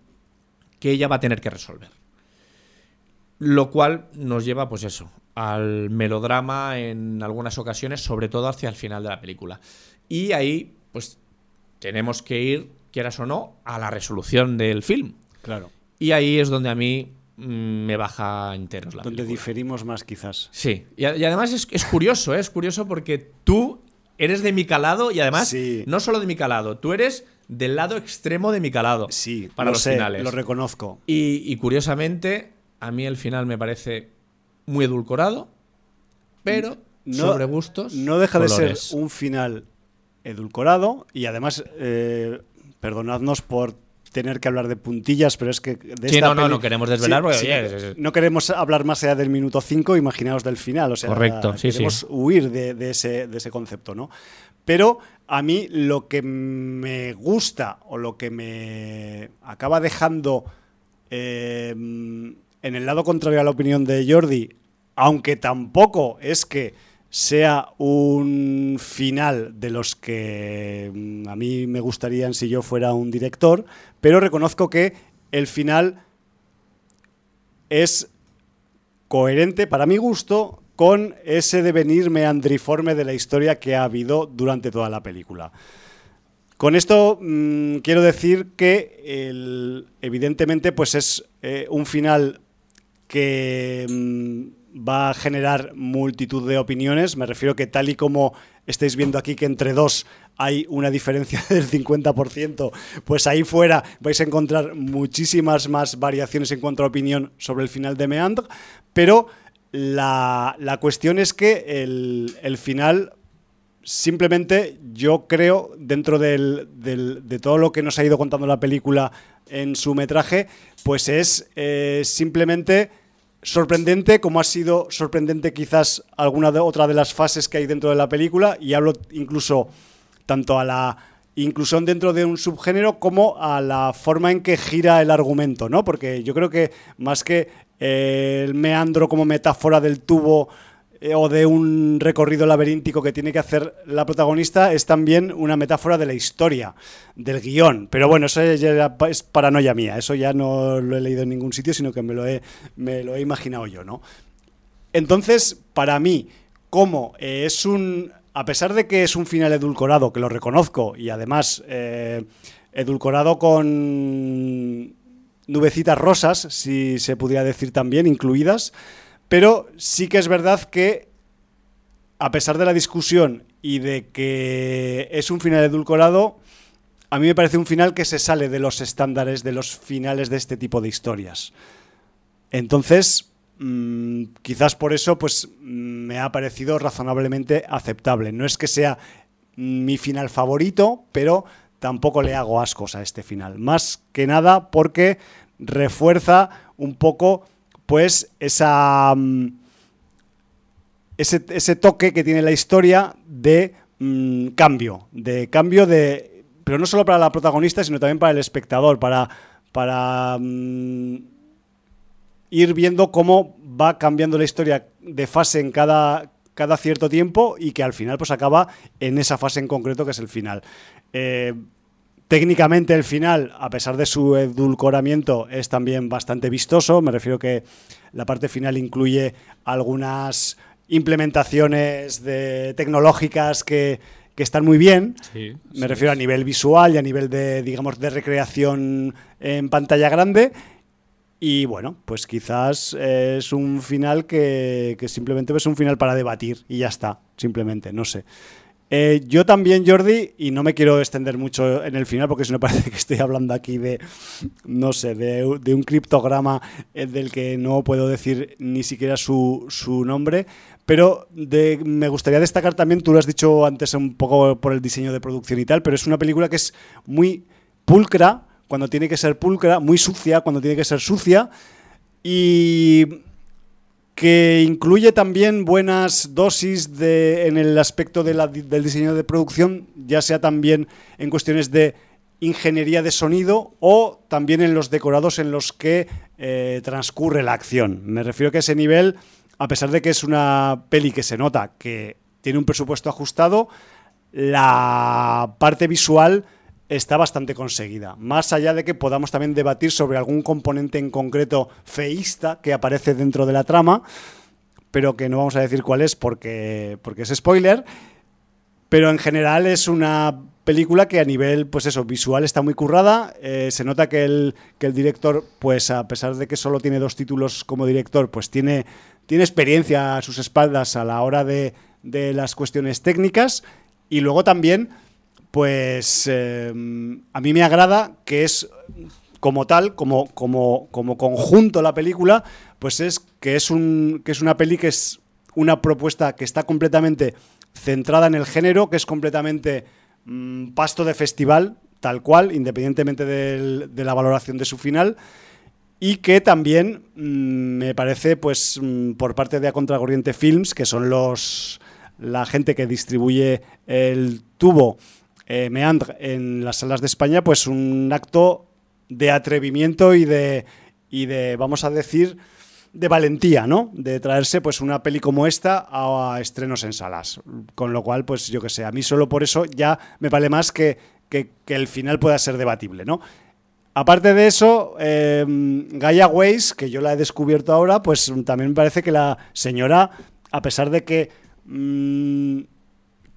que ella va a tener que resolver. Lo cual nos lleva, pues eso, al melodrama en algunas ocasiones, sobre todo hacia el final de la película. Y ahí, pues, tenemos que ir, quieras o no, a la resolución del film. Claro. Y ahí es donde a mí me baja enteros la Donde diferimos más, quizás. Sí, y, además es, curioso, ¿eh? es curioso porque tú eres de mi calado y además no solo de mi calado, tú eres del lado extremo de mi calado. Sí, para los finales. Lo reconozco. Y, curiosamente, a mí el final me parece muy edulcorado, pero sobre gustos. No deja de ser un final edulcorado y además, eh, perdonadnos por tener que hablar de puntillas, pero es que de sí, no, no, no queremos desvelar no queremos hablar más allá del minuto 5, imaginaos del final, o sea, Correcto, sí, queremos huir de, ese, de ese concepto, ¿no? Pero a mí lo que me gusta o lo que me acaba dejando eh, en el lado contrario a la opinión de Jordi, aunque tampoco es que sea un final de los que mm, a mí me gustarían si yo fuera un director, pero reconozco que el final es coherente, para mi gusto, con ese devenir meandriforme de la historia que ha habido durante toda la película. Con esto mm, quiero decir que evidentemente pues es eh, un final que mm, va a generar multitud de opiniones. Me refiero que tal y como estáis viendo aquí que entre dos hay una diferencia del 50%, pues ahí fuera vais a encontrar muchísimas más variaciones en cuanto a opinión sobre el final de Meandre, pero la, cuestión es que el, final simplemente yo creo, dentro de todo lo que nos ha ido contando la película en su metraje, pues es eh, simplemente sorprendente, como ha sido sorprendente quizás alguna de, otra de las fases que hay dentro de la película, y hablo incluso tanto a la inclusión dentro de un subgénero como a la forma en que gira el argumento, ¿no? Porque yo creo que más que el meandro como metáfora del tubo eh, o de un recorrido laberíntico que tiene que hacer la protagonista es también una metáfora de la historia, del guion. Pero bueno, eso ya es paranoia mía, eso ya no lo he leído en ningún sitio, sino que me lo he, imaginado yo, ¿no? Entonces, para mí, como eh, es un... A pesar de que es un final edulcorado, que lo reconozco, y además eh, edulcorado con nubecitas rosas, si se pudiera decir también, incluidas, pero sí que es verdad que, a pesar de la discusión y de que es un final edulcorado, a mí me parece un final que se sale de los estándares de los finales de este tipo de historias. Entonces, mm, quizás por eso, pues me ha parecido razonablemente aceptable. No es que sea mi final favorito, pero tampoco le hago ascos a este final. Más que nada porque refuerza un poco pues mm, ese, toque que tiene la historia de mm, cambio, de cambio de, pero no solo para la protagonista, sino también para el espectador, para, para mm, ir viendo cómo va cambiando la historia de fase en cada, cada cierto tiempo y que al final pues acaba en esa fase en concreto que es el final. Eh, Técnicamente el final, a pesar de su edulcoramiento, es también bastante vistoso. Me refiero que la parte final incluye algunas implementaciones de, tecnológicas que, están muy bien. Me refiero a nivel visual y a nivel de, digamos, de recreación en pantalla grande. Y bueno, pues quizás es un final que, que simplemente es un final para debatir y ya está, simplemente, no sé. Eh, yo también, Jordi, y no me quiero extender mucho en el final porque si no parece que estoy hablando aquí de, no sé, de, un criptograma eh, del que no puedo decir ni siquiera su, su nombre, pero me gustaría destacar también, tú lo has dicho antes un poco por el diseño de producción y tal, pero es una película que es muy pulcra cuando tiene que ser pulcra, muy sucia cuando tiene que ser sucia y que incluye también buenas dosis de, en el aspecto del diseño de producción, ya sea también en cuestiones de ingeniería de sonido o también en los decorados en los que eh, transcurre la acción. Me refiero que ese nivel, a pesar de que es una peli que se nota que tiene un presupuesto ajustado, la parte visual está bastante conseguida. Más allá de que podamos también debatir sobre algún componente en concreto feísta que aparece dentro de la trama, pero que no vamos a decir cuál es porque, porque es spoiler. Pero en general es una película que a nivel, pues eso, visual está muy currada. Eh, se nota que el, que el director, pues a pesar de que solo tiene dos títulos como director, pues tiene, tiene experiencia a sus espaldas a la hora de, de las cuestiones técnicas. Y luego también pues em, a mí me agrada que es como tal, como, como, como conjunto la película, pues es que es, un, que es una peli que es una propuesta que está completamente centrada en el género, que es completamente mm, pasto de festival, tal cual, independientemente de la valoración de su final, y que también mm, me parece, pues, mm, por parte de A Contracorriente Films, que son los la gente que distribuye el tubo eh, Meandre en las salas de España, pues un acto de atrevimiento y de, y de, vamos a decir, de valentía, ¿no? De traerse pues una peli como esta a, estrenos en salas. Con lo cual, pues yo que sé, a mí solo por eso ya me vale más que, que, el final pueda ser debatible, ¿no? Aparte de eso, eh, Gaia Weiss, que yo la he descubierto ahora, pues también me parece que la señora, a pesar de que mm,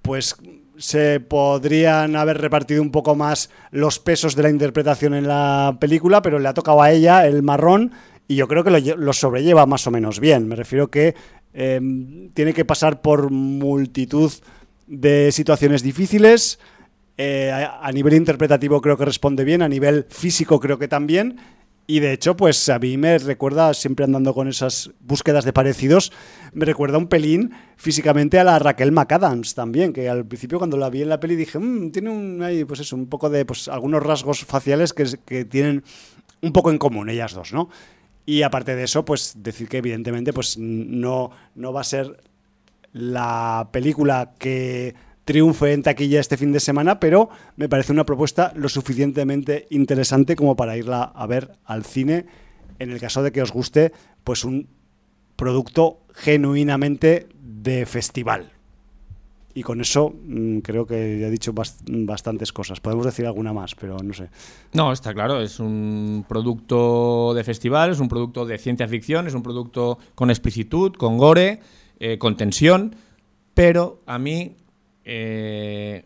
pues se podrían haber repartido un poco más los pesos de la interpretación en la película, pero le ha tocado a ella el marrón y yo creo que lo, sobrelleva más o menos bien. Me refiero que em, tiene que pasar por multitud de situaciones difíciles. Eh, a nivel interpretativo creo que responde bien, a nivel físico creo que también. Y de hecho, pues a mí me recuerda, siempre andando con esas búsquedas de parecidos, me recuerda un pelín físicamente a la Raquel McAdams también, que al principio cuando la vi en la peli dije, mmm, tiene un, ahí, pues eso, un poco de, pues algunos rasgos faciales que, que tienen un poco en común ellas dos, ¿no? Y aparte de eso, pues decir que evidentemente pues no, no va a ser la película que triunfe en taquilla este fin de semana, pero me parece una propuesta lo suficientemente interesante como para irla a ver al cine en el caso de que os guste pues un producto genuinamente de festival. Y con eso mm, creo que he dicho bastantes cosas. Podemos decir alguna más, pero no sé. No, está claro. Es un producto de festival, es un producto de ciencia ficción, es un producto con explicitud, con gore, eh, con tensión. Pero a mí eh,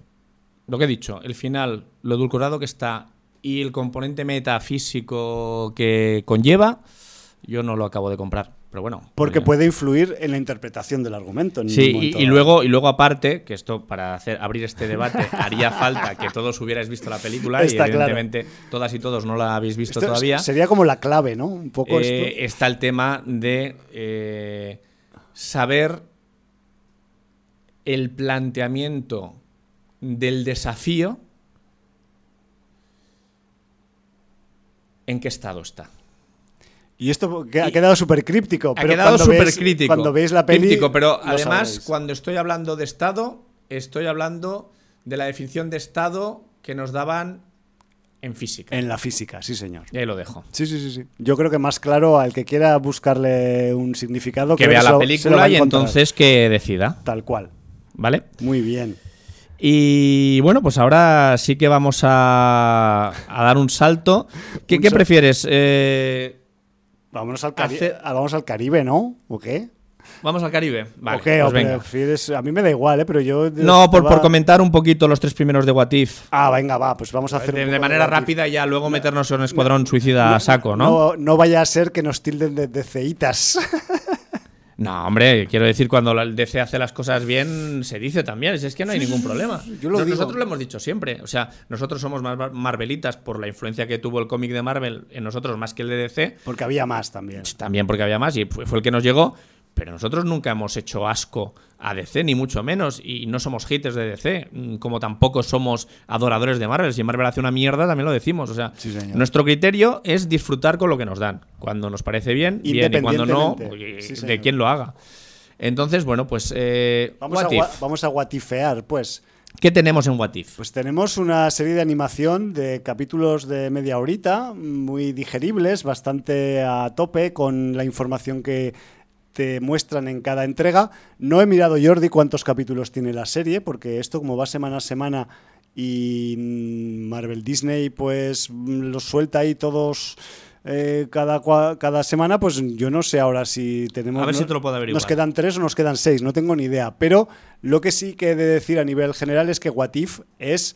lo que he dicho, el final, lo edulcorado que está y el componente metafísico que conlleva, yo no lo acabo de comprar. Pero bueno. Porque puede influir en la interpretación del argumento. sí, y, luego, y luego aparte, que esto para hacer, abrir este debate haría falta que todos hubierais visto la película y evidentemente todas y todos no la habéis visto todavía. Sería como la clave, ¿no? Un poco eh, Está el tema de eh, saber el planteamiento del desafío en qué estado está. Y esto ha quedado súper críptico. Ha quedado súper crítico. Cuando veis la peli. pero además, cuando estoy hablando de Estado, estoy hablando de la definición de Estado que nos daban en física. En la física, sí, señor. Y ahí lo dejo. Sí, sí, sí, sí. Yo creo que más claro al que quiera buscarle un significado. Que vea la película y entonces que decida. Tal cual. ¿Vale? Muy bien. Y bueno, pues ahora sí que vamos a, dar un salto. ¿Qué, prefieres? Eh, vámonos, al vamos al Caribe, ¿no? ¿O qué? Vamos al Caribe. Vale, ¿O qué? pues ¿O venga. prefieres? A mí me da igual, ¿eh? Pero yo... No, por, por comentar un poquito los tres primeros de What If. Ah, venga, va, pues vamos a hacer... De, manera rápida y ya luego meternos en un escuadrón suicida a saco, ¿no? No, no vaya a ser que nos tilden de, de ceitas. No, hombre, quiero decir, cuando el DC hace las cosas bien, se dice también, es que no hay ningún problema. yo lo No- digo. Nosotros lo hemos dicho siempre, o sea, nosotros somos más mar- marvelitas por la influencia que tuvo el cómic de Marvel en nosotros más que el de DC, Porque había más también. también porque había más y fue el que nos llegó, pero nosotros nunca hemos hecho asco a DC, ni mucho menos, y no somos haters de DC, mm, como tampoco somos adoradores de Marvel. Si Marvel hace una mierda, también lo decimos. O sea, Sí, nuestro criterio es disfrutar con lo que nos dan. Cuando nos parece bien, bien, y cuando no. Sí, de quien lo haga. Entonces, bueno, pues. eh, Vamos, a, vamos a guatifear, pues. ¿Qué tenemos en What If? Pues tenemos una serie de animación de capítulos de media horita, muy digeribles, bastante a tope con la información que te muestran en cada entrega. No he mirado, Jordi, cuántos capítulos tiene la serie, porque esto como va semana a semana y mm, Marvel Disney pues mm, los suelta ahí todos eh, cada, cada semana, pues yo no sé ahora si tenemos... A ver no- si te lo puedo averiguar. Nos quedan tres o nos quedan seis, no tengo ni idea. Pero lo que sí que he de decir a nivel general es que What If es,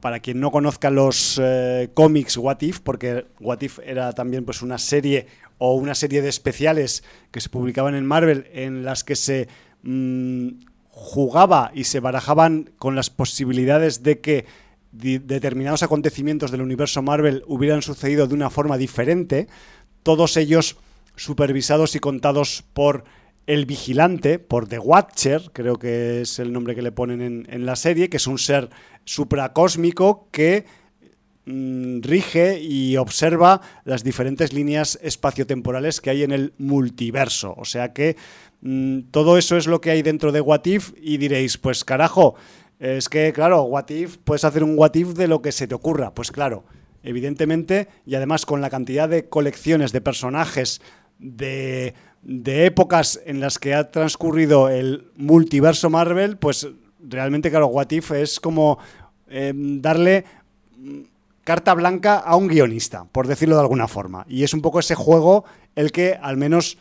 para quien no conozca los eh, cómics What If, porque What If era también pues una serie o una serie de especiales que se publicaban en Marvel en las que se mm, jugaba y se barajaban con las posibilidades de que determinados acontecimientos del universo Marvel hubieran sucedido de una forma diferente, todos ellos supervisados y contados por el vigilante, por The Watcher, creo que es el nombre que le ponen en, en la serie, que es un ser supracósmico que rige y observa las diferentes líneas espaciotemporales que hay en el multiverso. O sea que mm, todo eso es lo que hay dentro de What If y diréis, pues carajo, es que claro, What If, puedes hacer un What If de lo que se te ocurra. Pues claro, evidentemente, y además con la cantidad de colecciones de personajes de, épocas en las que ha transcurrido el multiverso Marvel, pues realmente, claro, What If es como eh, darle mm, carta blanca a un guionista, por decirlo de alguna forma. Y es un poco ese juego el que, al menos,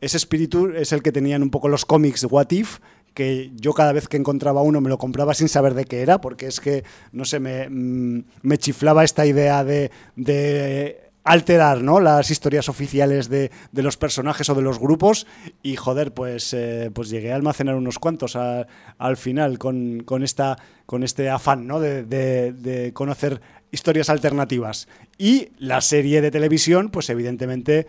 ese espíritu es el que tenían un poco los cómics What If, que yo cada vez que encontraba uno me lo compraba sin saber de qué era, porque es que, no sé, me, mm, me chiflaba esta idea de, de alterar ¿no? las historias oficiales de, de los personajes o de los grupos y joder, pues, eh, pues llegué a almacenar unos cuantos al final con, con, esta, con este afán ¿no? de- de conocer historias alternativas. Y la serie de televisión, pues evidentemente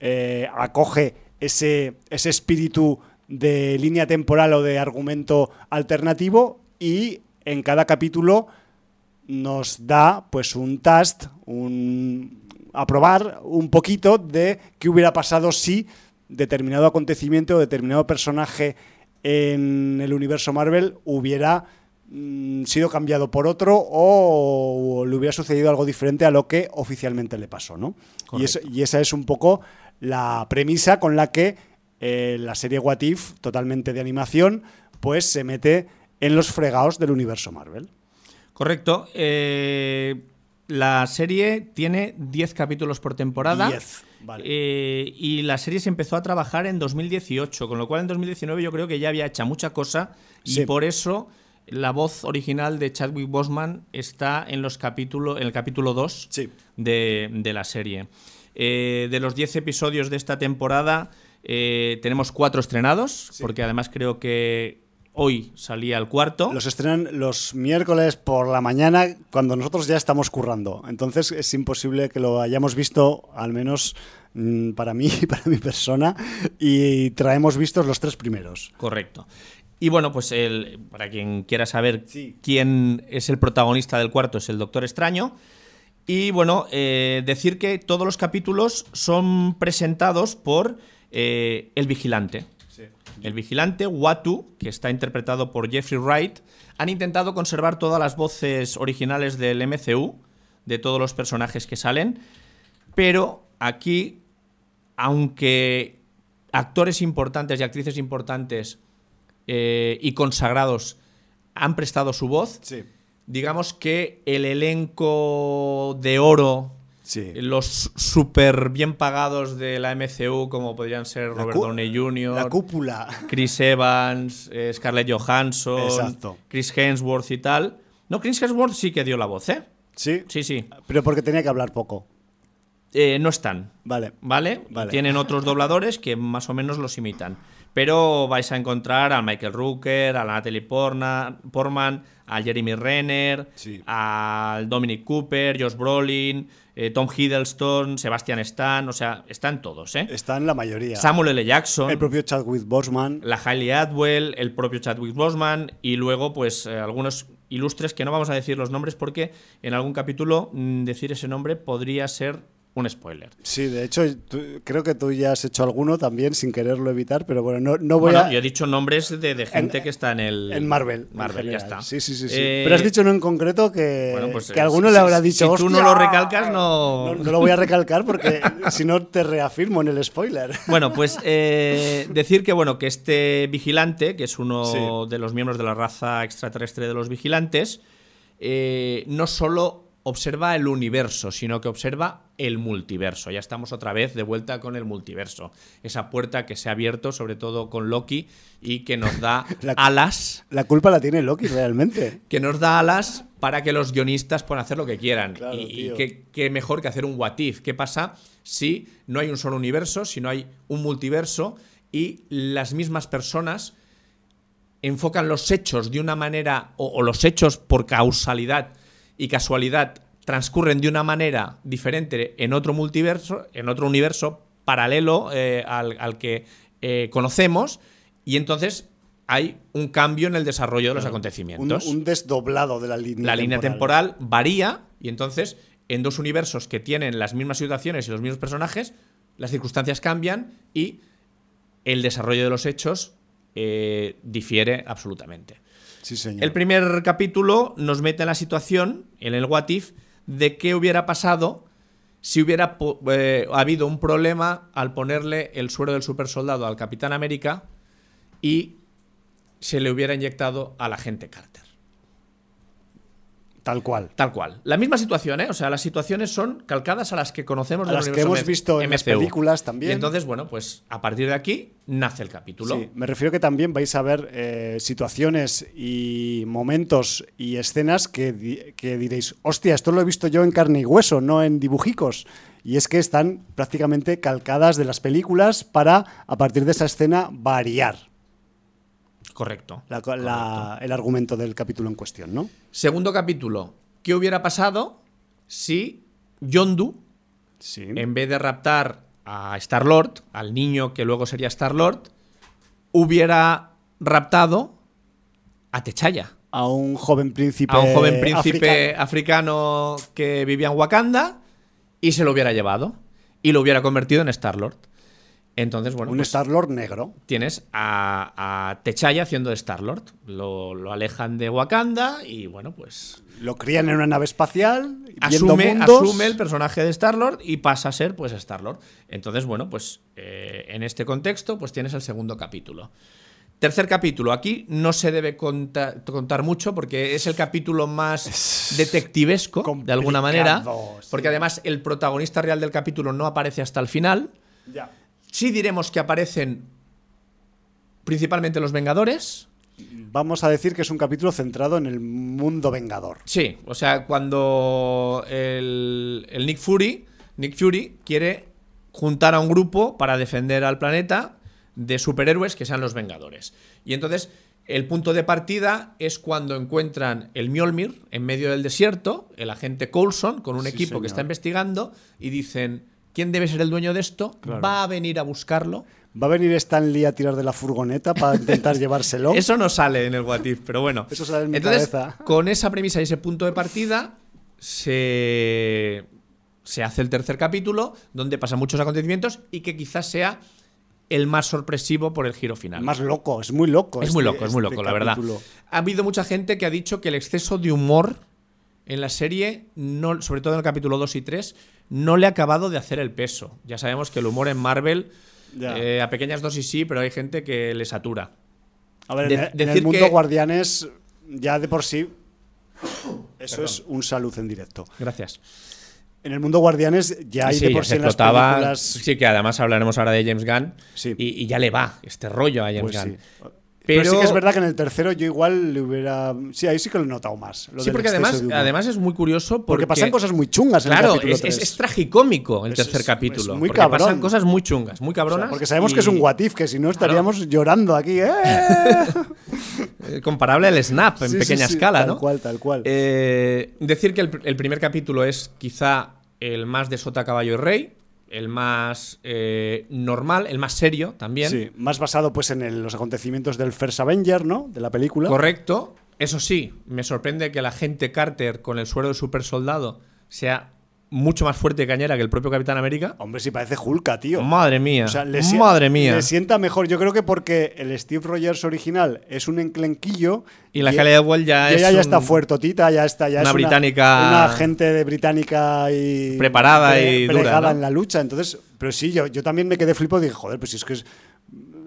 eh, acoge ese, ese espíritu de línea temporal o de argumento alternativo y en cada capítulo nos da pues un task, un a probar un poquito de qué hubiera pasado si determinado acontecimiento o determinado personaje en el universo Marvel hubiera sido cambiado por otro o, le hubiera sucedido algo diferente a lo que oficialmente le pasó, ¿no? Y, esa es un poco la premisa con la que eh, la serie What If, totalmente de animación, pues se mete en los fregados del universo Marvel. Correcto. eh, la serie tiene 10 capítulos por temporada. Diez, vale. eh, y la serie se empezó a trabajar en 2018, con lo cual en 2019 yo creo que ya había hecho mucha cosa y Sí. por eso la voz original de Chadwick Boseman está en los capítulos en el capítulo 2 Sí. de, de la serie. Eh, de los 10 episodios de esta temporada eh, tenemos cuatro estrenados, porque además creo que hoy salía el cuarto. Los estrenan los miércoles por la mañana cuando nosotros ya estamos currando. Entonces es imposible que lo hayamos visto, al menos mm, para mí y para mi persona, y traemos vistos los tres primeros. Correcto. Y bueno, pues el, para quien quiera saber Sí. quién es el protagonista del cuarto, es el Doctor Extraño. Y bueno, eh, decir que todos los capítulos son presentados por eh, el vigilante. El vigilante, Watu, que está interpretado por Jeffrey Wright, han intentado conservar todas las voces originales del MCU, de todos los personajes que salen, pero aquí, aunque actores importantes y actrices importantes eh, y consagrados han prestado su voz, Sí. digamos que el elenco de oro Sí. Los súper bien pagados de la MCU, como podrían ser La Robert Downey Jr., La cúpula. Chris Evans, eh, Scarlett Johansson, Exacto. Chris Hemsworth y tal. No, Chris Hemsworth sí que dio la voz, ¿eh? Sí. Sí, sí. Pero porque tenía que hablar poco. Eh, no están, Vale. ¿vale? Vale. Tienen otros dobladores que más o menos los imitan. Pero vais a encontrar al Michael Rooker, a la Natalie Portman, al Jeremy Renner, Sí. al Dominic Cooper, Josh Brolin, eh, Tom Hiddleston, Sebastian Stan, o sea, están todos, ¿eh? Están la mayoría. Samuel L. Jackson. El propio Chadwick Boseman. la Hailey Atwell, el propio Chadwick Boseman y luego pues eh, algunos ilustres que no vamos a decir los nombres porque en algún capítulo mm, decir ese nombre podría ser un spoiler. Sí, de hecho, tú- creo que tú ya has hecho alguno también sin quererlo evitar, pero bueno, no, no voy Bueno, a. yo he dicho nombres de, de gente En- que está en el En Marvel. en Marvel, ya está. Sí, sí, sí. sí. Eh, Pero has dicho uno en concreto que, bueno, pues, que alguno si- le habrá dicho. si tú no lo recalcas, no- no. no lo voy a recalcar porque si no te reafirmo en el spoiler. Bueno, pues eh, decir que bueno que este vigilante, que es uno Sí. de los miembros de la raza extraterrestre de los vigilantes, eh, no solo observa el universo, sino que observa el multiverso. Ya estamos otra vez de vuelta con el multiverso. Esa puerta que se ha abierto, sobre todo con Loki, y que nos da La- alas. La culpa la tiene Loki realmente. Que nos da alas para que los guionistas puedan hacer lo que quieran. Claro, y qué, qué mejor que hacer un what if. ¿Qué pasa si no hay un solo universo, si no hay un multiverso y las mismas personas enfocan los hechos de una manera, o, o los hechos por causalidad y casualidad transcurren de una manera diferente en otro multiverso, en otro universo paralelo eh, al, al que eh, conocemos, y entonces hay un cambio en el desarrollo de los acontecimientos. un desdoblado de la línea La línea temporal varía y entonces en dos universos que tienen las mismas situaciones y los mismos personajes, las circunstancias cambian y el desarrollo de los hechos eh, difiere absolutamente. El primer capítulo nos mete en la situación, en el what if, de qué hubiera pasado si hubiera eh, habido un problema al ponerle el suero del supersoldado al Capitán América y se le hubiera inyectado al agente Carter. Tal cual. Tal cual. La misma situación, ¿eh? O sea, las situaciones son calcadas a las que conocemos A las que hemos visto en las películas también. Y entonces, bueno, pues a partir de aquí nace el capítulo. Sí, me refiero que también vais a ver eh, situaciones y momentos y escenas que, di- que diréis, hostia, esto lo he visto yo en carne y hueso, no en dibujicos. Y es que están prácticamente calcadas de las películas para, a partir de esa escena, variar Correcto. la- la- el argumento del capítulo en cuestión, ¿no? Segundo capítulo. ¿Qué hubiera pasado si Yondu, Sí. en vez de raptar a Star-Lord, al niño que luego sería Star-Lord, hubiera raptado a Techaya? A un joven príncipe. a un joven príncipe africano. africano que vivía en Wakanda y se lo hubiera llevado y lo hubiera convertido en Star-Lord. Entonces, bueno, un pues Star-Lord negro. tienes a, a haciendo Star-Lord. Lo, lo alejan de Wakanda y, bueno, pues Lo crían en una nave espacial. asume, asume el personaje de Star-Lord y pasa a ser, pues, Star-Lord. Entonces, bueno, pues eh, en este contexto, pues tienes el segundo capítulo. Tercer capítulo. Aquí no se debe conta- contar mucho porque es el capítulo más detectivesco, de alguna manera. sí. Porque además el protagonista real del capítulo no aparece hasta el final. Ya. Sí diremos que aparecen principalmente los Vengadores. Vamos a decir que es un capítulo centrado en el mundo vengador. Sí, o sea, cuando el, el Nick Fury, Nick Fury quiere juntar a un grupo para defender al planeta de superhéroes que sean los Vengadores. Y entonces el punto de partida es cuando encuentran el Mjolnir en medio del desierto, el agente Coulson con un Sí, equipo señor. que está investigando y dicen, ¿quién debe ser el dueño de esto? Claro. Va a venir a buscarlo. ¿Va a venir Stan Lee a tirar de la furgoneta para intentar llevárselo? Eso no sale en el What If, pero bueno. Eso sale en mi Entonces, cabeza. con esa premisa y ese punto de partida, se, se hace el tercer capítulo, donde pasan muchos acontecimientos y que quizás sea el más sorpresivo por el giro final. Más loco, es muy loco. es muy este- loco, es muy este loco, la verdad. capítulo. Ha habido mucha gente que ha dicho que el exceso de humor en la serie, no, sobre todo en el capítulo 2 y 3, no le ha acabado de hacer el peso. Ya sabemos que el humor en Marvel, eh, a pequeñas dosis sí, pero hay gente que le satura. A ver, De- en, el- en decir el mundo que- Guardianes, ya de por sí, eso es un salud en directo. Gracias. en el mundo Guardianes ya hay Sí, de por sí en las películas. Sí, que además hablaremos ahora de James Gunn. Sí. Y, y ya le va este rollo a James Pues Gunn. sí. Pero, Pero, sí que es verdad que en el tercero yo igual le hubiera. Sí, ahí sí que lo he notado más. lo Sí, porque además, además es muy curioso. Porque, Porque pasan cosas muy chungas en Claro, el capítulo es, es- 3. es tragicómico el Es- tercer es- capítulo. muy porque cabrón. pasan cosas muy chungas, muy O sea, cabronas. porque sabemos y- que es un what if, que si no estaríamos llorando aquí. ¡eh! eh, comparable al Snap en Sí, pequeña sí, escala, tal ¿no? cual, tal cual. Eh, decir que el primer capítulo es quizá el más de Sota, Caballo y Rey, el más eh, normal, el más serio también. Sí, más basado pues en el- los acontecimientos del First Avenger, ¿no? De la película. Correcto. Eso sí, me sorprende que la gente Carter con el suero de super soldado sea mucho más fuerte y cañera que el propio Capitán América. Hombre, si parece Hulka, tío. Madre mía. O sea, le si- Madre mía. Le sienta mejor. Yo creo que porque el Steve Rogers original es un enclenquillo. Y la Halle Atwell ya y es ella ya un- está fuertotita, ya está. Ya una es británica- Una gente de británica y. Preparada y dura, en la lucha. Entonces, pero sí, yo, yo también me quedé flipo y dije, joder, pues si es que es.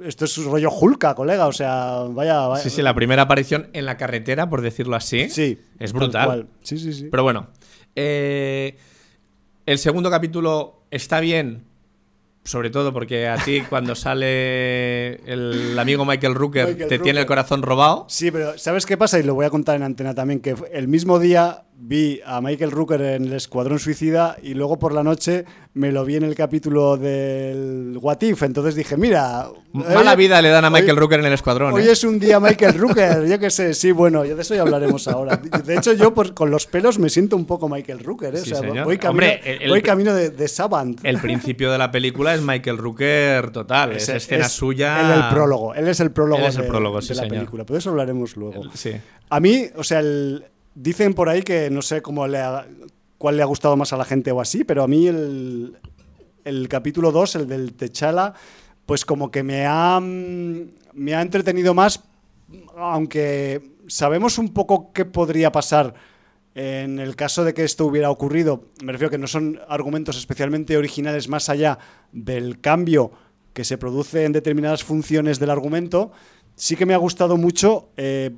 Esto es un rollo Hulka, colega. O sea, vaya. vaya Sí, sí, la primera aparición en la carretera, por decirlo así. Sí, Es tal brutal. Sí, sí, sí. Pero bueno. eh, el segundo capítulo está bien. Sobre todo porque a ti, cuando sale el amigo Michael Rooker, Michael te tiene el corazón robado. Sí, pero ¿sabes qué pasa? Y lo voy a contar en antena también, que el mismo día vi a Michael Rooker en el Escuadrón Suicida y luego por la noche me lo vi en el capítulo del What If. Entonces dije, mira... Mala hoy- vida le dan a hoy- Michael Rooker en el escuadrón. Hoy ¿eh? es un día Michael Rooker, yo qué sé, sí, bueno, de eso ya hablaremos ahora. De hecho, yo por- con los pelos me siento un poco Michael Rooker, ¿eh? Sí, o sea, voy camino, Hombre, el- el- voy camino de, de Savant. El principio de la película es Michael Rooker total. Es, Ese- escena es suya. Él el prólogo, él es el prólogo, Él es el de, prólogo, de sí, la señor. película, pero de eso hablaremos luego. Sí. A mí, o sea, el- dicen por ahí que no sé cómo le cuál le ha gustado más a la gente o así, pero a mí el, el capítulo 2, el del Techala, pues como que me ha, mm, me ha entretenido más, aunque sabemos un poco qué podría pasar en el caso de que esto hubiera ocurrido. Me refiero que no son argumentos especialmente originales más allá del cambio que se produce en determinadas funciones del argumento. Sí que me ha gustado mucho eh,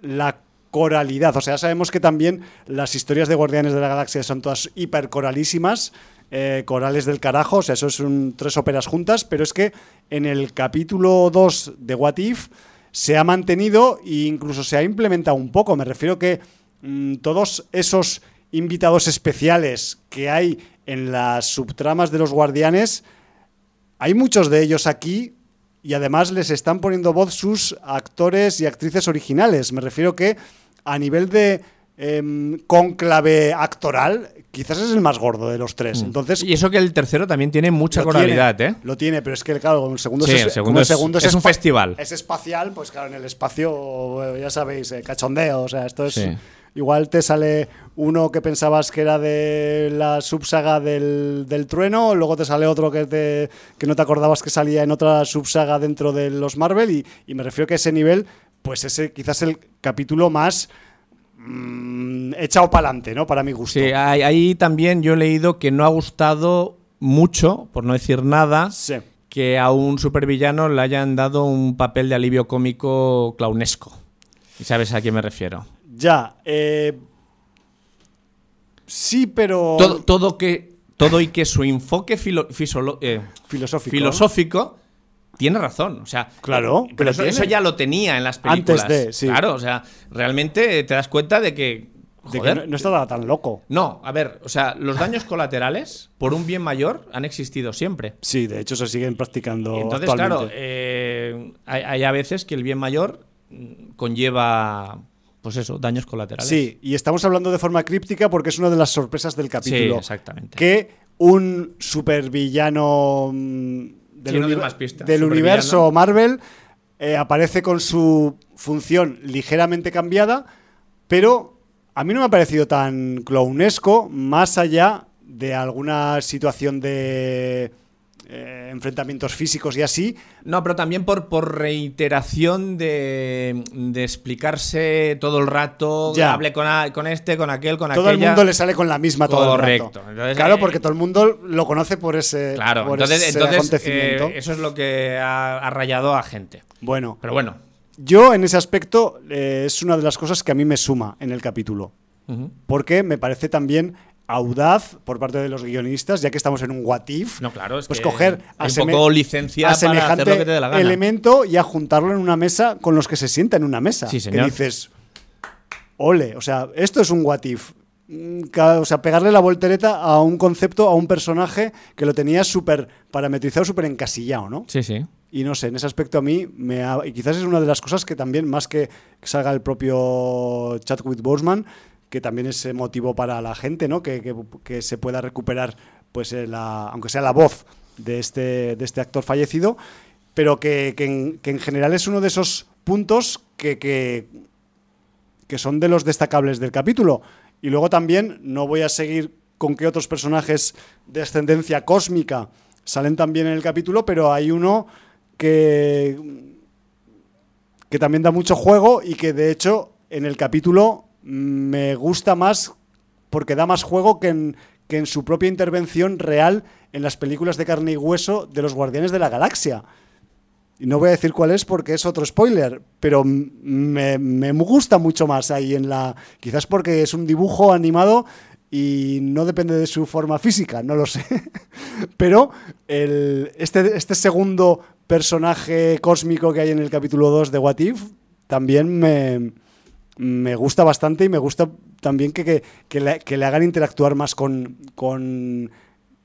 la coralidad. O sea, sabemos que también las historias de Guardianes de la Galaxia son todas hipercoralísimas, eh, corales del carajo, o sea, eso son tres óperas juntas, pero es que en el capítulo 2 de What If se ha mantenido e incluso se ha implementado un poco. Me refiero que mm, todos esos invitados especiales que hay en las subtramas de los Guardianes, hay muchos de ellos aquí y además les están poniendo voz sus actores y actrices originales. Me refiero que a nivel de em, conclave actoral, quizás es el más gordo de los tres. Entonces, Y eso que el tercero también tiene mucha coralidad, tiene, ¿eh? Lo tiene, pero es que, claro, como el segundo, Sí, es, el segundo el es- segundo es un festival. Es espacial, pues claro, en el espacio, eh, ya sabéis, eh, cachondeo. O sea, esto es. Sí. Igual te sale uno que pensabas que era de la subsaga del, del trueno, luego te sale otro que, te, que no te acordabas que salía en otra subsaga dentro de los Marvel, y, y me refiero que ese nivel, pues ese quizás el capítulo más mm, echado para adelante, ¿no? Para mi gusto. Sí, ahí, ahí también yo he leído que no ha gustado mucho, por no decir nada, Sí. que a un supervillano le hayan dado un papel de alivio cómico clownesco. ¿Y sabes a quién me refiero? Ya, eh, sí, pero Todo, todo que, todo y que su enfoque filo- fisolo- eh, filosófico. filosófico tiene razón. O sea, Claro, pero pero eso, ya lo tenía en las Antes películas. de, sí. Claro, o sea, realmente te das cuenta de que. de que joder, no, no estaba tan loco. No, a ver, o sea, los daños colaterales, por un bien mayor, han existido siempre. Sí, de hecho se siguen practicando Entonces, actualmente. claro, eh, hay, hay a veces que el bien mayor mm, conlleva, pues eso, daños colaterales. Sí, y estamos hablando de forma críptica porque es una de las sorpresas del Sí, capítulo. exactamente. que un supervillano mm, del, uni- más pistas. universo Marvel eh, aparece con su función ligeramente cambiada, pero a mí no me ha parecido tan clownesco, más allá de alguna situación de eh, enfrentamientos físicos y así. No, pero también por, por reiteración de, de explicarse todo el rato. Ya. Hable con, a- con este, con aquel, con Todo el aquella. mundo le sale con la misma todo el Correcto. rato. Entonces, claro, eh, porque todo el mundo lo conoce por ese, Claro, por entonces, ese entonces acontecimiento. eh, eso es lo que ha, ha rayado a gente. Bueno, Pero bueno. Yo en ese aspecto eh, es una de las cosas que a mí me suma en el capítulo. Porque me parece también audaz por parte de los guionistas, ya que estamos en un what if, No, claro, es pues que coger a un poco licencia a semejante lo que te dé la gana. elemento y a juntarlo en una mesa con los que se sienta en una mesa. Sí, Que señor. dices, ole, o sea, esto es un what if. Mm, O sea, pegarle la voltereta a un concepto, a un personaje que lo tenía súper parametrizado, súper encasillado, ¿no? Sí, sí. Y no sé, en ese aspecto a mí me ha- y quizás es una de las cosas que también, más que salga el propio Chadwick Boseman, que también es motivo para la gente, ¿no? Que, que- se pueda recuperar, pues, eh, la, aunque sea la voz de este, de este actor fallecido, pero que, que en, general es uno de esos puntos que, que, que son de los destacables del capítulo. Y luego también no voy a seguir con qué otros personajes de ascendencia cósmica salen también en el capítulo, pero hay uno que, que también da mucho juego y que de hecho en el capítulo me gusta más porque da más juego que en, que en su propia intervención real en las películas de carne y hueso de los Guardianes de la Galaxia. Y no voy a decir cuál es porque es otro spoiler, pero me, me gusta mucho más ahí en la... Quizás porque es un dibujo animado y no depende de su forma física, no lo sé. pero el, este, este segundo personaje cósmico que hay en el capítulo 2 de What If también me, me gusta bastante y me gusta también que, que, que le, que le hagan interactuar más con, con,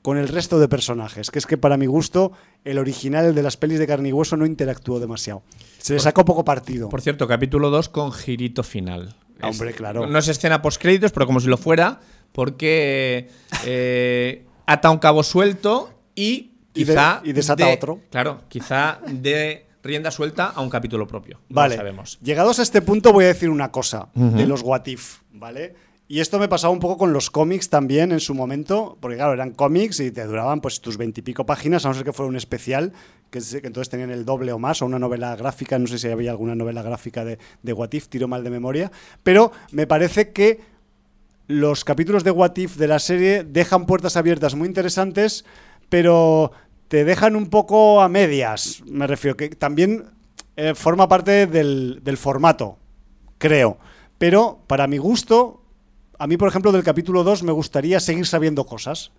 con el resto de personajes. Que es que para mi gusto, el original, el de las pelis de carne y hueso, no interactuó demasiado. Se le sacó poco partido. Por cierto, capítulo 2 con girito final. Ah, hombre, claro. No es escena post créditos, pero como si lo fuera, porque eh, ata un cabo suelto y Y de- quizá. y desata de- otro. Claro, quizá de rienda suelta a un capítulo propio. No Vale, lo sabemos. llegados a este punto voy a decir una cosa de los What If, ¿vale? Y esto me pasaba un poco con los cómics también en su momento, porque claro, eran cómics y te duraban pues tus veintipico páginas, a no ser que fuera un especial, que, es- que entonces tenían el doble o más, o una novela gráfica, no sé si había alguna novela gráfica de, de What If, tiro mal de memoria, pero me parece que los capítulos de What If de la serie dejan puertas abiertas muy interesantes, pero te dejan un poco a medias. Me refiero que también eh, forma parte del, del formato, creo. Pero para mi gusto, a mí, por ejemplo, del capítulo 2 me gustaría seguir sabiendo cosas.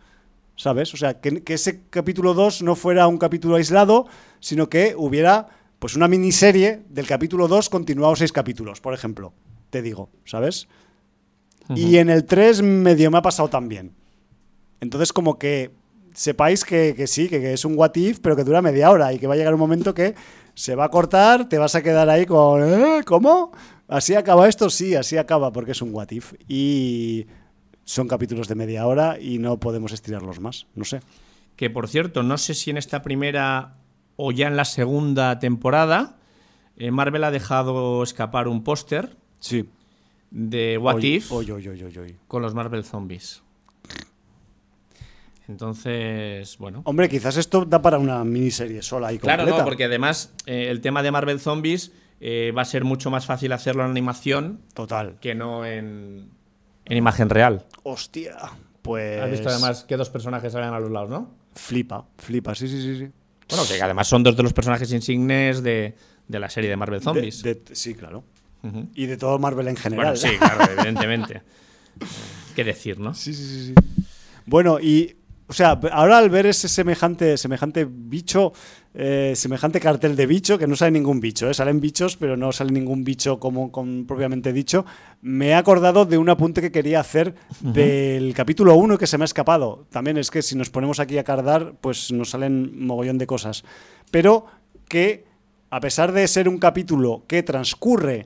¿Sabes? O sea, que, que ese capítulo 2 no fuera un capítulo aislado, sino que hubiera pues una miniserie del capítulo 2 continuado seis capítulos, por ejemplo. Te digo, ¿sabes? Y en el 3 medio me ha pasado también. Entonces, como que sepáis que, que sí, que, que es un what if, pero que dura media hora y que va a llegar un momento que se va a cortar, te vas a quedar ahí con, "¿Eh? ¿cómo? ¿Así acaba esto? Sí, así acaba, porque es un what if. Y son capítulos de media hora y no podemos estirarlos más, no sé. Que por cierto, no sé si en esta primera o ya en la segunda temporada, eh, Marvel ha dejado escapar un póster Sí. de What Oy, If oy, oy, con los Marvel Zombies. Entonces, bueno. Hombre, quizás esto da para una miniserie sola y Claro, completa. no, porque además eh, el tema de Marvel Zombies eh, va a ser mucho más fácil hacerlo en animación Total. que no en, en imagen real. Hostia. Pues... Has visto además que dos personajes salen a los lados, ¿no? Flipa, flipa, sí, sí, sí. sí. Bueno, que además son dos de los personajes insignes de, de la serie de Marvel Zombies. De- de- sí, claro. Y de todo Marvel en general. Bueno, sí, claro, evidentemente. ¿Qué decir, no? Sí, sí, sí, sí. Bueno, y o sea, ahora al ver ese semejante, semejante bicho, eh, semejante cartel de bicho, que no sale ningún bicho, ¿eh? salen bichos, pero no sale ningún bicho como, como propiamente dicho, me he acordado de un apunte que quería hacer del capítulo 1 que se me ha escapado. También es que si nos ponemos aquí a cardar, pues nos salen mogollón de cosas. Pero que, a pesar de ser un capítulo que transcurre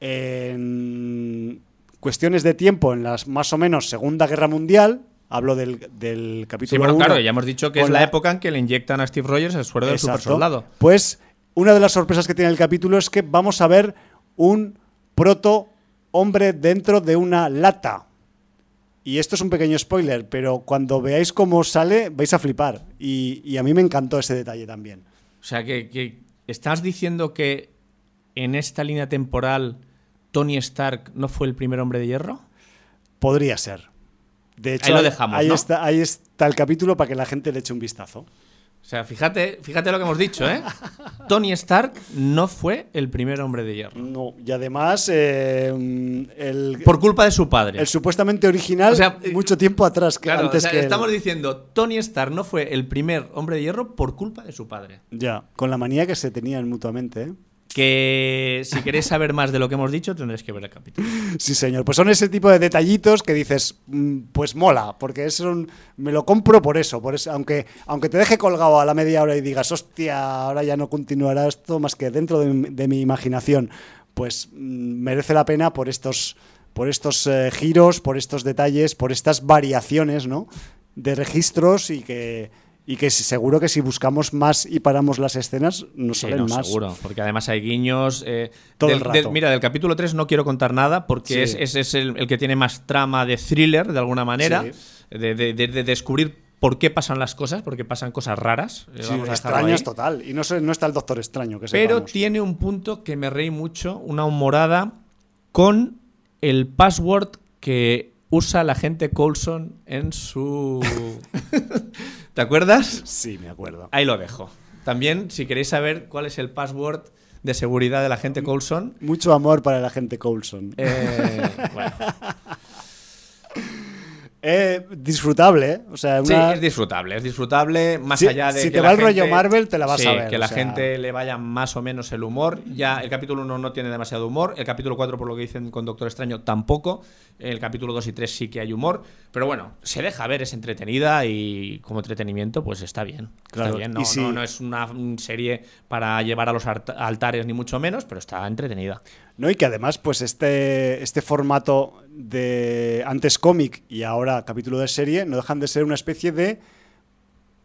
en cuestiones de tiempo en la más o menos Segunda Guerra Mundial, hablo del, del Sí, capítulo bueno, 1, claro, ya hemos dicho que es la, la- época en que le inyectan a Steve Rogers el suero del super soldado. Pues una de las sorpresas que tiene el capítulo es que vamos a ver un proto hombre dentro de una lata. Y esto es un pequeño spoiler, pero cuando veáis cómo sale vais a flipar. Y, y a mí me encantó ese detalle también. O sea, que, que estás diciendo que en esta línea temporal Tony Stark no fue el primer hombre de hierro. Podría ser. De hecho, Ahí lo dejamos, ahí, ¿no? está, ahí está el capítulo para que la gente le eche un vistazo. O sea, fíjate, fíjate lo que hemos dicho, ¿eh? Tony Stark no fue el primer hombre de hierro. No, y además eh, el, Por culpa de su padre. el supuestamente original O sea, mucho tiempo atrás, Claro, antes o sea, que él. estamos diciendo, Tony Stark no fue el primer hombre de hierro por culpa de su padre. Ya, con la manía que se tenían mutuamente, ¿eh? Que si queréis saber más de lo que hemos dicho, tendréis que ver el capítulo. Sí, señor. Pues son ese tipo de detallitos que dices, mm, pues mola, porque es un, me lo compro por eso, por eso, aunque, aunque te deje colgado a la media hora y digas, hostia, ahora ya no continuará esto más que dentro de, mi- imaginación, pues mm, merece la pena por estos, por estos eh, giros, por estos detalles, por estas variaciones, ¿no? De registros y que, y que seguro que si buscamos más y paramos las escenas, nos Sí, salen no, más. seguro, porque además hay guiños. eh, Todo del- el del- rato. mira, del capítulo 3 no quiero contar nada porque Sí. es, ese es el, el que tiene más trama de thriller, de alguna manera, Sí. de, de- de- de descubrir por qué pasan las cosas, porque pasan cosas raras. eh, Sí, extrañas total. Y no, no está el Doctor Extraño, que Pero sepamos. tiene un punto que me reí mucho, una humorada con el password que usa la gente Coulson en su... ¿Te acuerdas? Sí, me acuerdo. Ahí lo dejo. También, si queréis saber cuál es el password de seguridad de la gente Coulson, Mucho amor para la gente Coulson. eh, bueno, Eh, disfrutable, ¿eh? O sea, sí, es disfrutable, es disfrutable, más allá de si que te la va el rollo gente- Marvel, te la vas sí, a ver, que la sea. gente le vaya más o menos el humor. Ya el capítulo 1 no tiene demasiado humor, el capítulo 4 por lo que dicen con Doctor Extraño tampoco, el capítulo 2 y 3 sí que hay humor, pero bueno, se deja ver, es entretenida y como entretenimiento pues está bien. Claro, Está bien, no, si- no, no es una serie para llevar a los altares ni mucho menos, pero está entretenida. ¿no? Y que además, pues este, este formato de antes cómic y ahora capítulo de serie no dejan de ser una especie de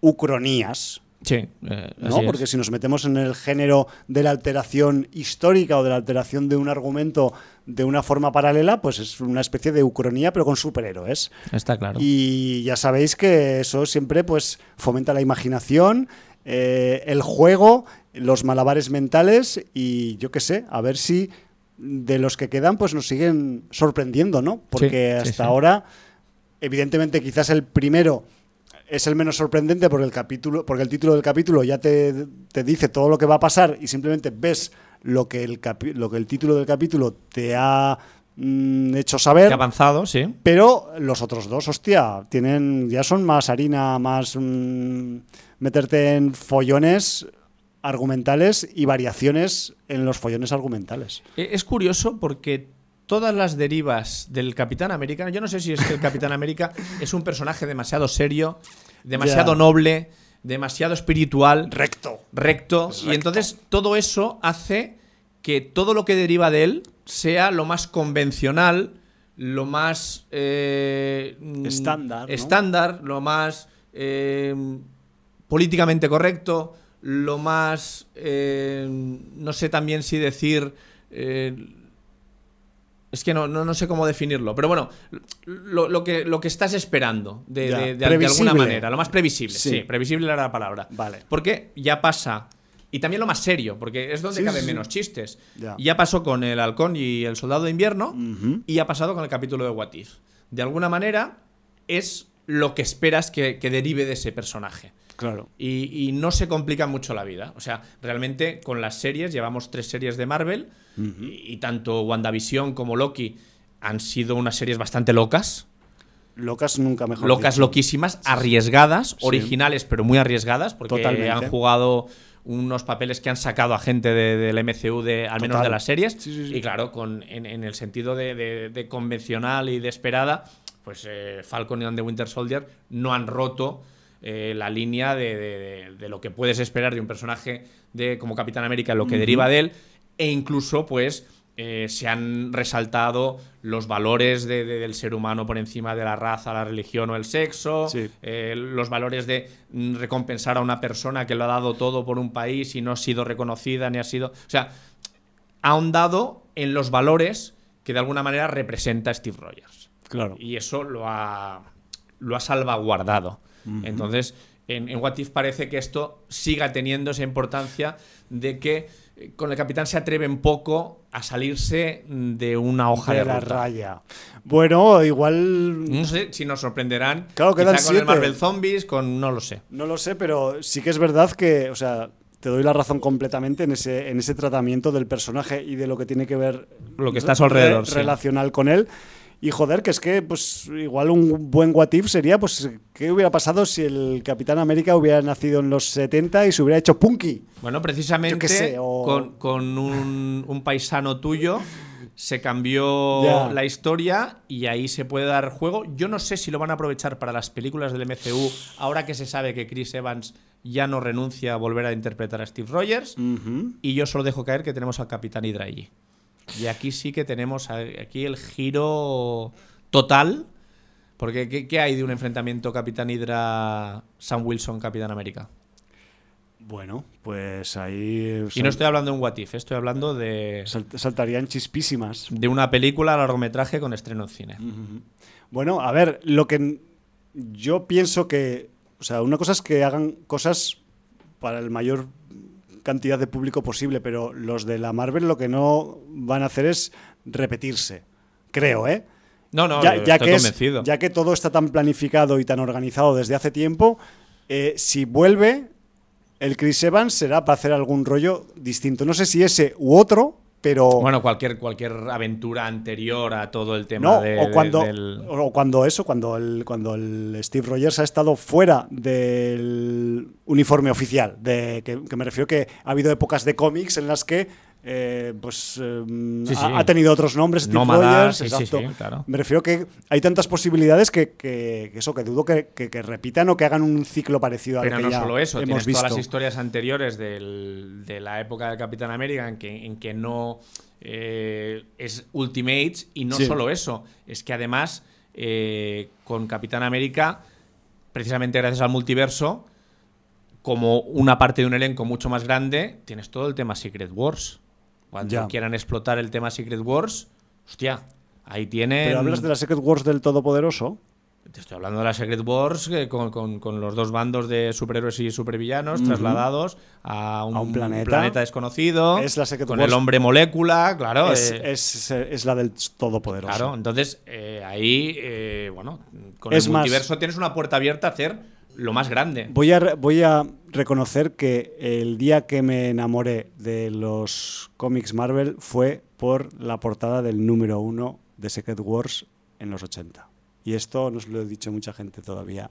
ucronías. Sí, eh, ¿no? así es. Porque si nos metemos en el género de la alteración histórica o de la alteración de un argumento de una forma paralela, pues es una especie de ucronía, pero con superhéroes. Está claro. Y ya sabéis que eso siempre pues fomenta la imaginación, eh, el juego, los malabares mentales y yo qué sé, a ver si de los que quedan pues nos siguen sorprendiendo, ¿no? Porque sí, hasta sí. ahora, evidentemente quizás el primero es el menos sorprendente porque el capítulo, porque el título del capítulo ya te, te dice todo lo que va a pasar y simplemente ves lo que el, capi- lo que el título del capítulo te ha mm, hecho saber. Que ha avanzado, sí. Pero los otros dos, hostia, tienen ya son más harina, más mm, meterte en follones argumentales y variaciones en los follones argumentales. Eh, Es curioso porque todas las derivas del Capitán América, yo no sé si es que el Capitán América es un personaje demasiado serio, demasiado noble, demasiado espiritual, Recto. recto, Es y recto. entonces todo eso hace que todo lo que deriva de él sea lo más convencional, lo más eh, Estándar, ¿no? estándar, lo más eh, políticamente correcto, lo más eh, no sé también si decir eh, es que no, no, no sé cómo definirlo, pero bueno, lo, lo que, lo que estás esperando de, de- de- alguna manera, lo más previsible, Sí. sí, previsible era la palabra. Vale. Porque ya pasa. Y también lo más serio, porque es donde Sí, caben sí, menos chistes. Ya. Ya pasó con el halcón y el soldado de invierno, Ujú. y ha pasado con el capítulo de What If. De alguna manera, es lo que esperas que, que derive de ese personaje. Claro. Y, y no se complica mucho la vida. O sea, realmente con las series, llevamos tres series de Marvel, y, y tanto WandaVision como Loki han sido unas series bastante locas. Locas nunca mejor. locas, dicho. loquísimas, arriesgadas, originales, pero muy arriesgadas, porque Totalmente. han jugado unos papeles que han sacado a gente de- del MCU, de, al menos de las series. Sí, sí, sí. Y claro, con, en, en el sentido de, de- de convencional y de esperada, pues eh, Falcon y and the Winter Soldier no han roto eh, la línea de, de- lo que puedes esperar de un personaje de, como Capitán América, lo que deriva de él, e incluso, pues. eh, se han resaltado los valores de- de- del ser humano por encima de la raza, la religión o el sexo, Sí. eh, los valores de mm, recompensar a una persona que lo ha dado todo por un país y no ha sido reconocida ni ha sido. O sea, ha ahondado en los valores que de alguna manera representa Steve Rogers. Claro. Y eso lo ha, lo ha salvaguardado. Entonces, en, en What If parece que esto siga teniendo esa importancia de que eh, con el capitán se atreven poco a salirse de una hoja de, de la ruta. raya. Bueno, igual. No sé si nos sorprenderán. Claro, quedan quizá con el. Marvel Zombies, con no lo sé. No lo sé, pero sí que es verdad que, o sea, te doy la razón completamente en ese, en ese tratamiento del personaje y de lo que tiene que ver Lo que está a su alrededor, sí. relacional con él. Y joder, que es que, pues, igual un buen what if sería, pues, ¿qué hubiera pasado si el Capitán América hubiera nacido en los 70 y se hubiera hecho punky? Bueno, precisamente sé, o- con, con un, un paisano tuyo se cambió la historia y ahí se puede dar juego. Yo no sé si lo van a aprovechar para las películas del MCU, ahora que se sabe que Chris Evans ya no renuncia a volver a interpretar a Steve Rogers. Y yo solo dejo caer que tenemos al Capitán Hydra allí. Y aquí sí que tenemos aquí el giro total. Porque ¿qué, qué hay de un enfrentamiento Capitán Hydra, Sam Wilson, Capitán América? Bueno, pues ahí Y no estoy hablando de un What If, estoy hablando de, salt- saltarían chispísimas. de una película a largometraje con estreno en cine. Bueno, a ver, lo que yo pienso que, o sea, una cosa es que hagan cosas para el mayor cantidad de público posible, pero los de la Marvel lo que no van a hacer es repetirse, creo, ¿eh? No, no, ya, yo ya estoy que es- convencido. ya que todo está tan planificado y tan organizado desde hace tiempo, eh, si vuelve, el Chris Evans será para hacer algún rollo distinto. No sé si ese u otro, pero... Bueno, cualquier, cualquier aventura anterior a todo el tema No, de- o de- cuando, del... o cuando eso, cuando el, cuando el Steve Rogers ha estado fuera del uniforme oficial. De, que, que me refiero que ha habido épocas de cómics en las que eh, pues eh, Sí, sí. ha, ha tenido otros nombres, Steve Nómada, Rogers, sí, exacto. sí, claro. Me refiero que hay tantas posibilidades que, que- que eso, que dudo que, que- que repitan o que hagan un ciclo parecido al Pero que no ya solo eso, hemos tienes visto. todas las historias anteriores del- de la época del Capitán América en que, en que no eh, es Ultimates y no Sí. solo eso, es que además eh, con Capitán América, precisamente gracias al multiverso, como una parte de un elenco mucho más grande, tienes todo el tema Secret Wars. Cuando Ya. quieran explotar el tema Secret Wars, hostia, ahí tienen... Pero hablas de la Secret Wars del Todopoderoso. Te estoy hablando de la Secret Wars eh, con, con- con los dos bandos de superhéroes y supervillanos trasladados a un, A un planeta. desconocido. Es la Secret con Wars. el hombre molécula, claro. es, eh, es- es la del Todopoderoso. claro, entonces eh, ahí, bueno, con Es el más- multiverso tienes una puerta abierta a hacer lo más grande. Voy a, voy a reconocer que el día que me enamoré de los cómics Marvel fue por la portada del número uno de Secret Wars en los 80. Y esto no os lo he dicho mucha gente todavía,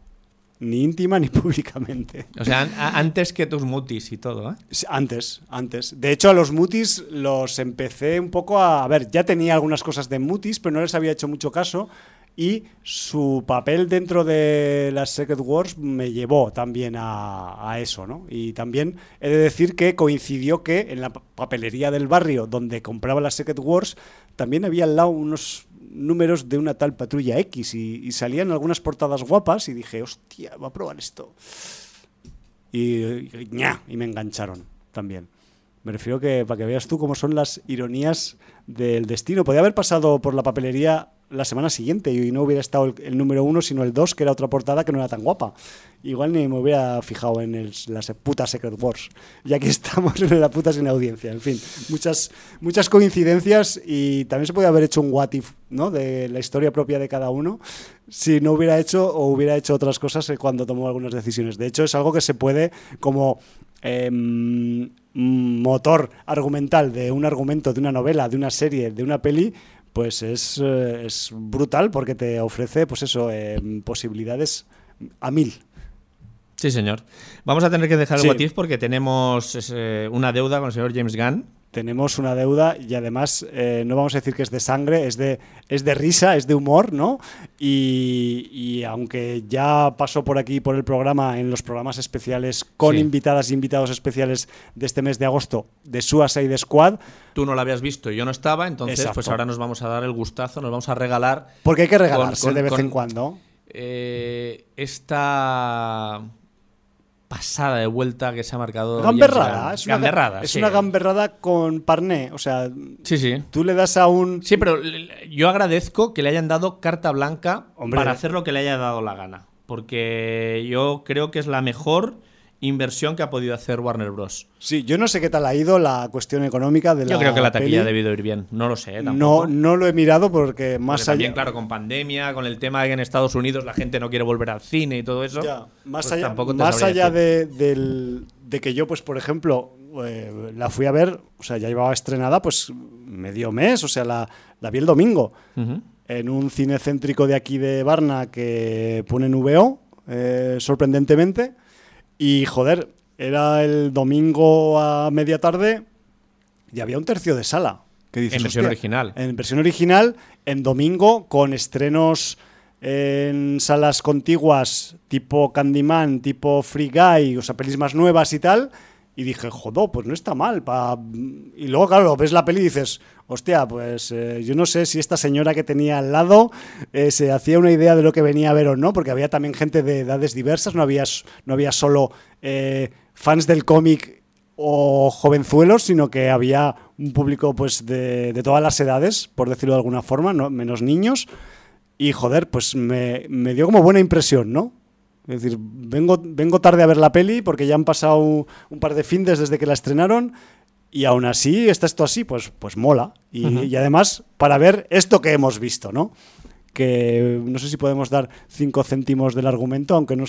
ni íntima ni públicamente. O sea, an- a- antes que tus mutis y todo, ¿eh? Antes, antes. De hecho, a los mutis los empecé un poco a... A ver, ya tenía algunas cosas de mutis, pero no les había hecho mucho caso. Y su papel dentro de las Secret Wars me llevó también a, eso, ¿no? Y también he de decir que coincidió que en la pa- papelería del barrio donde compraba las Secret Wars también había al lado unos números de una tal patrulla X y, salían algunas portadas guapas y dije, hostia, voy a probar esto y, y, y me engancharon también. Me refiero que para que veas tú cómo son las ironías del destino. Podía haber pasado por la papelería la semana siguiente y no hubiera estado el, número uno, sino el dos, que era otra portada que no era tan guapa. Igual ni me hubiera fijado en el- las putas Secret Wars. Y aquí estamos en la puta sin audiencia. En fin, muchas, muchas coincidencias y también se podía haber hecho un what if, ¿no? De la historia propia de cada uno si no hubiera hecho o hubiera hecho otras cosas eh, cuando tomó algunas decisiones. De hecho, es algo que se puede como em, motor argumental de un argumento, de una novela, de una serie, de una peli, pues es, eh, es brutal porque te ofrece, pues eso, em, posibilidades a mil. Sí, señor. Vamos a tener que dejar Sí. el What If porque tenemos eh, una deuda con el señor James Gunn. Tenemos una deuda y además eh, no vamos a decir que es de sangre, es de, es de risa, es de humor, ¿no? Y, y aunque ya pasó por aquí, por el programa, en los programas especiales con Sí. invitadas y invitados especiales de este mes de agosto de Suicide Squad, Tú no lo habías visto y yo no estaba, entonces Exacto. pues ahora nos vamos a dar el gustazo, nos vamos a regalar porque hay que regalarse con- de vez con- en cuando. eh, esta pasada de vuelta que se ha marcado. Gamberrada, es una, ga- gamberrada, es sí. una gamberrada con parné, o sea, Sí, sí. tú le das a un... Sí, pero yo agradezco que le hayan dado carta blanca Hombre. para hacer lo que le haya dado la gana. porque yo creo que es la mejor inversión que ha podido hacer Warner Bros. Sí, yo no sé qué tal ha ido la cuestión económica de la Yo creo que la taquilla ha debido ir bien. No lo sé, ¿eh? No, tampoco. no lo he mirado porque más Porque también, allá. claro, con pandemia, con el tema de que en Estados Unidos la gente no quiere volver al cine y todo eso. Ya, más pues allá, tampoco más allá de, del- de que yo, pues, por ejemplo, eh, la fui a ver, o sea, ya llevaba estrenada, pues, medio mes, o sea, la, la vi el domingo en un cine céntrico de aquí de Varna que pone en VO, eh, sorprendentemente, y joder, era el domingo a media tarde y había un tercio de sala. Que dices, En versión "Hostia". original. En versión original, en domingo, con estrenos en salas contiguas tipo Candyman, tipo Free Guy, o sea, pelis más nuevas y tal. Y dije, joder, pues no está mal. pa-". Y luego, claro, ves la peli y dices, hostia, pues eh, yo no sé si esta señora que tenía al lado eh, se hacía una idea de lo que venía a ver o no, porque había también gente de edades diversas, no había, no había solo eh, fans del cómic o jovenzuelos, sino que había un público pues de, de todas las edades, por decirlo de alguna forma, no, menos niños. Y joder, pues me, me dio como buena impresión, ¿no? Es decir, vengo, vengo tarde a ver la peli porque ya han pasado un par de findes desde que la estrenaron y aún así está esto así, pues, pues mola. Y, además para ver esto que hemos visto, ¿no? Que no sé si podemos dar cinco céntimos del argumento, aunque no,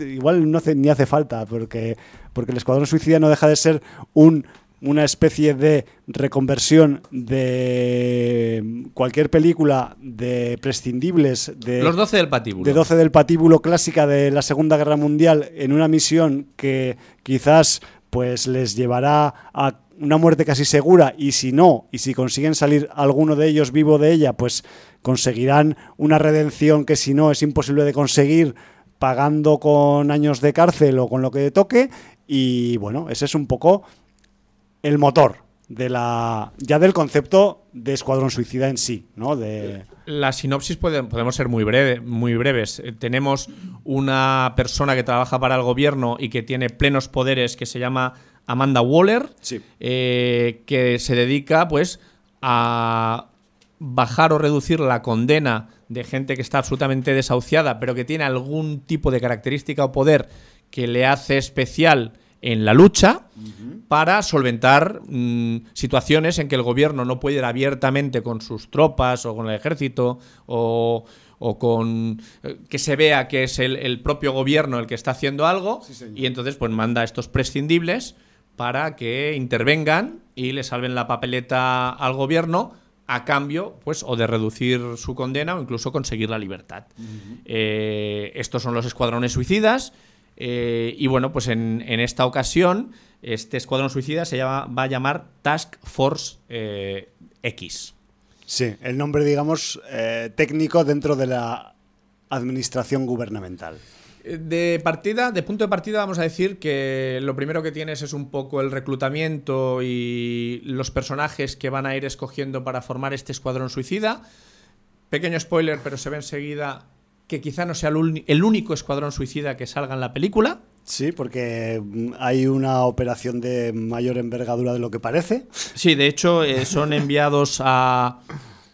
igual no hace, ni hace falta, porque, porque el Escuadrón Suicida no deja de ser un, una especie de reconversión de cualquier película de prescindibles de, Los 12 del patíbulo. de 12 del patíbulo clásica de la Segunda Guerra Mundial en una misión que quizás pues les llevará a una muerte casi segura y si no, y si consiguen salir alguno de ellos vivo de ella, pues conseguirán una redención que si no es imposible de conseguir pagando con años de cárcel o con lo que toque y bueno, ese es un poco el motor de la ya del concepto de Escuadrón Suicida en sí, ¿no? De La sinopsis puede- podemos ser muy, breve, muy breves. Eh, tenemos una persona que trabaja para el gobierno y que tiene plenos poderes que se llama Amanda Waller, Sí. eh, que se dedica pues a bajar o reducir la condena de gente que está absolutamente desahuciada, pero que tiene algún tipo de característica o poder que le hace especial en la lucha para solventar mm, situaciones en que el gobierno no puede ir abiertamente con sus tropas o con el ejército o, o con eh, que se vea que es el, el propio gobierno el que está haciendo algo y entonces pues manda a estos prescindibles para que intervengan y le salven la papeleta al gobierno a cambio, pues, o de reducir su condena o incluso conseguir la libertad. Eh, estos son los escuadrones suicidas. eh, y bueno, pues en, en esta ocasión, este escuadrón suicida se llama, va a llamar Task Force eh, X. Sí, el nombre, digamos, eh, técnico dentro de la administración gubernamental. Eh, De partida, de punto de partida, vamos a decir que lo primero que tienes es un poco el reclutamiento y los personajes que van a ir escogiendo para formar este escuadrón suicida. Pequeño spoiler, pero se ve enseguida que quizá no sea el, único escuadrón suicida que salga en la película. Sí, porque mm, hay una operación de mayor envergadura de lo que parece. Sí, de hecho, eh, son enviados a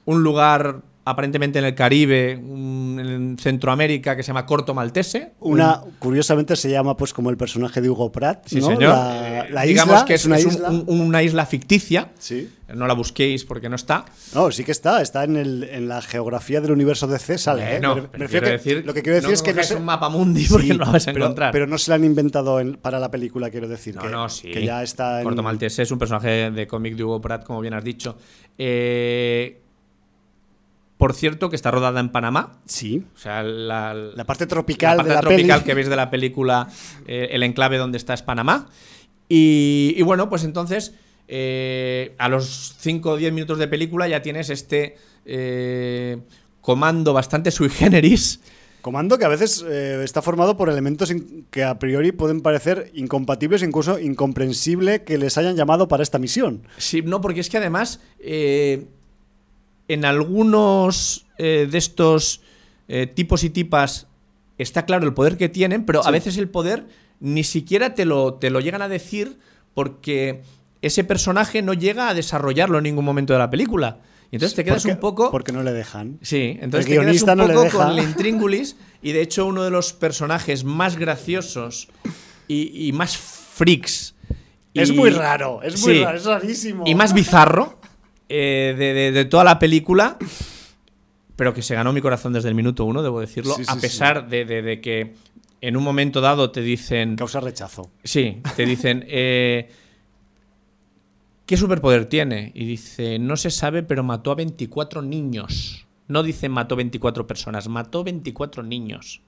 un lugar aparentemente en el Caribe, un- en Centroamérica, que se llama Corto Maltese. Una, curiosamente, se llama pues como el personaje de Hugo Pratt. Sí, ¿no? señor. La, Eh, la digamos isla que es, una es isla. un- una isla ficticia. Sí. No la busquéis porque no está. No, sí que está, está en, el, en la geografía del universo de C, sale. ¿eh? no, Me- me pero refiero quiero que- decir, lo que quiero decir es que no es un mapa mundi porque Sí, no lo vas a pero, encontrar. pero no se la han inventado en- para la película, quiero decir. no, que, no, sí. que ya está en. Corto Maltese es un personaje de cómic de Hugo Pratt, como bien has dicho. Eh, por cierto, que está rodada en Panamá. Sí. O sea, la, La parte tropical la parte de la tropical peli. que veis de la película, eh, el enclave donde está es Panamá. Y, y bueno, pues entonces, eh, a los 5 o 10 minutos de película ya tienes este eh, comando bastante sui generis. Comando que a veces eh, está formado por elementos que a priori pueden parecer incompatibles, incluso incomprensible que les hayan llamado para esta misión. Sí, no, porque es que además, eh, en algunos eh, de estos eh, tipos y tipas está claro el poder que tienen, pero a veces el poder ni siquiera te lo, te lo llegan a decir porque ese personaje no llega a desarrollarlo en ningún momento de la película. Y entonces te quedas Porque- un poco. Porque no le dejan. Sí, entonces El te quedas un no poco con el intríngulis y de hecho uno de los personajes más graciosos y, y más freaks. y- Es muy raro, es muy Sí. raro, es rarísimo. Y más bizarro eh, de, de- de toda la película, pero que se ganó mi corazón desde el minuto uno, debo decirlo, Sí, sí, a pesar de que en un momento dado te dicen... Causa rechazo. Sí, te dicen... eh, ¿Qué superpoder tiene? Y dice, no se sabe, pero mató a 24 niños. No dice mató 24 personas, mató 24 niños.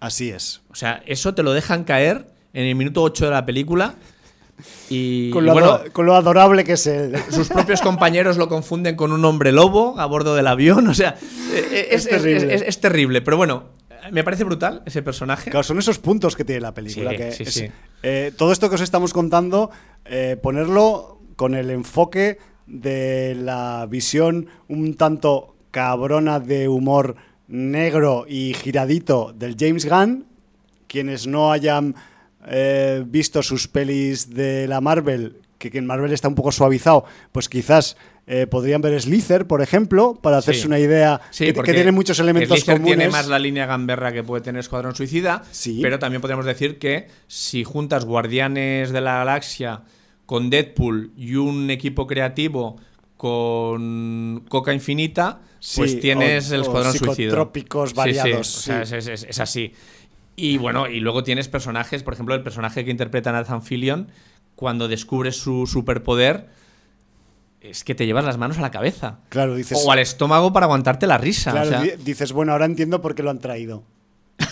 Así es. O sea, eso te lo dejan caer en el minuto 8 de la película. Y, Con y lo, bueno, ado- con lo adorable que es él. sus propios compañeros lo confunden con un hombre lobo a bordo del avión. O sea, eh, es, Es terrible. es- terrible. Pero bueno, me parece brutal ese personaje. Claro, son esos puntos que tiene la película. Sí, que sí, sí. eh, todo esto que os estamos contando, eh, ponerlo con el enfoque de la visión un tanto cabrona de humor negro y giradito del James Gunn. Quienes no hayan eh, visto sus pelis de la Marvel, que, que en Marvel está un poco suavizado, pues quizás eh, podrían ver Slither, por ejemplo, para hacerse Sí. una idea Sí, que, tiene muchos elementos Slither comunes. tiene más la línea gamberra que puede tener Escuadrón Suicida, Sí. pero también podemos decir que si juntas Guardianes de la Galaxia con Deadpool y un equipo creativo con Coca Infinita, pues tienes o- el Escuadrón Suicida. psicotrópicos Sí, variados, Sí, o sea, sí. es, es- es así. Y bueno, y luego tienes personajes, por ejemplo, el personaje que interpreta Nathan Fillion, cuando descubres su superpoder, es que te llevas las manos a la cabeza. Claro, dices. O al estómago para aguantarte la risa. Claro, o sea, di- dices, bueno, ahora entiendo por qué lo han traído.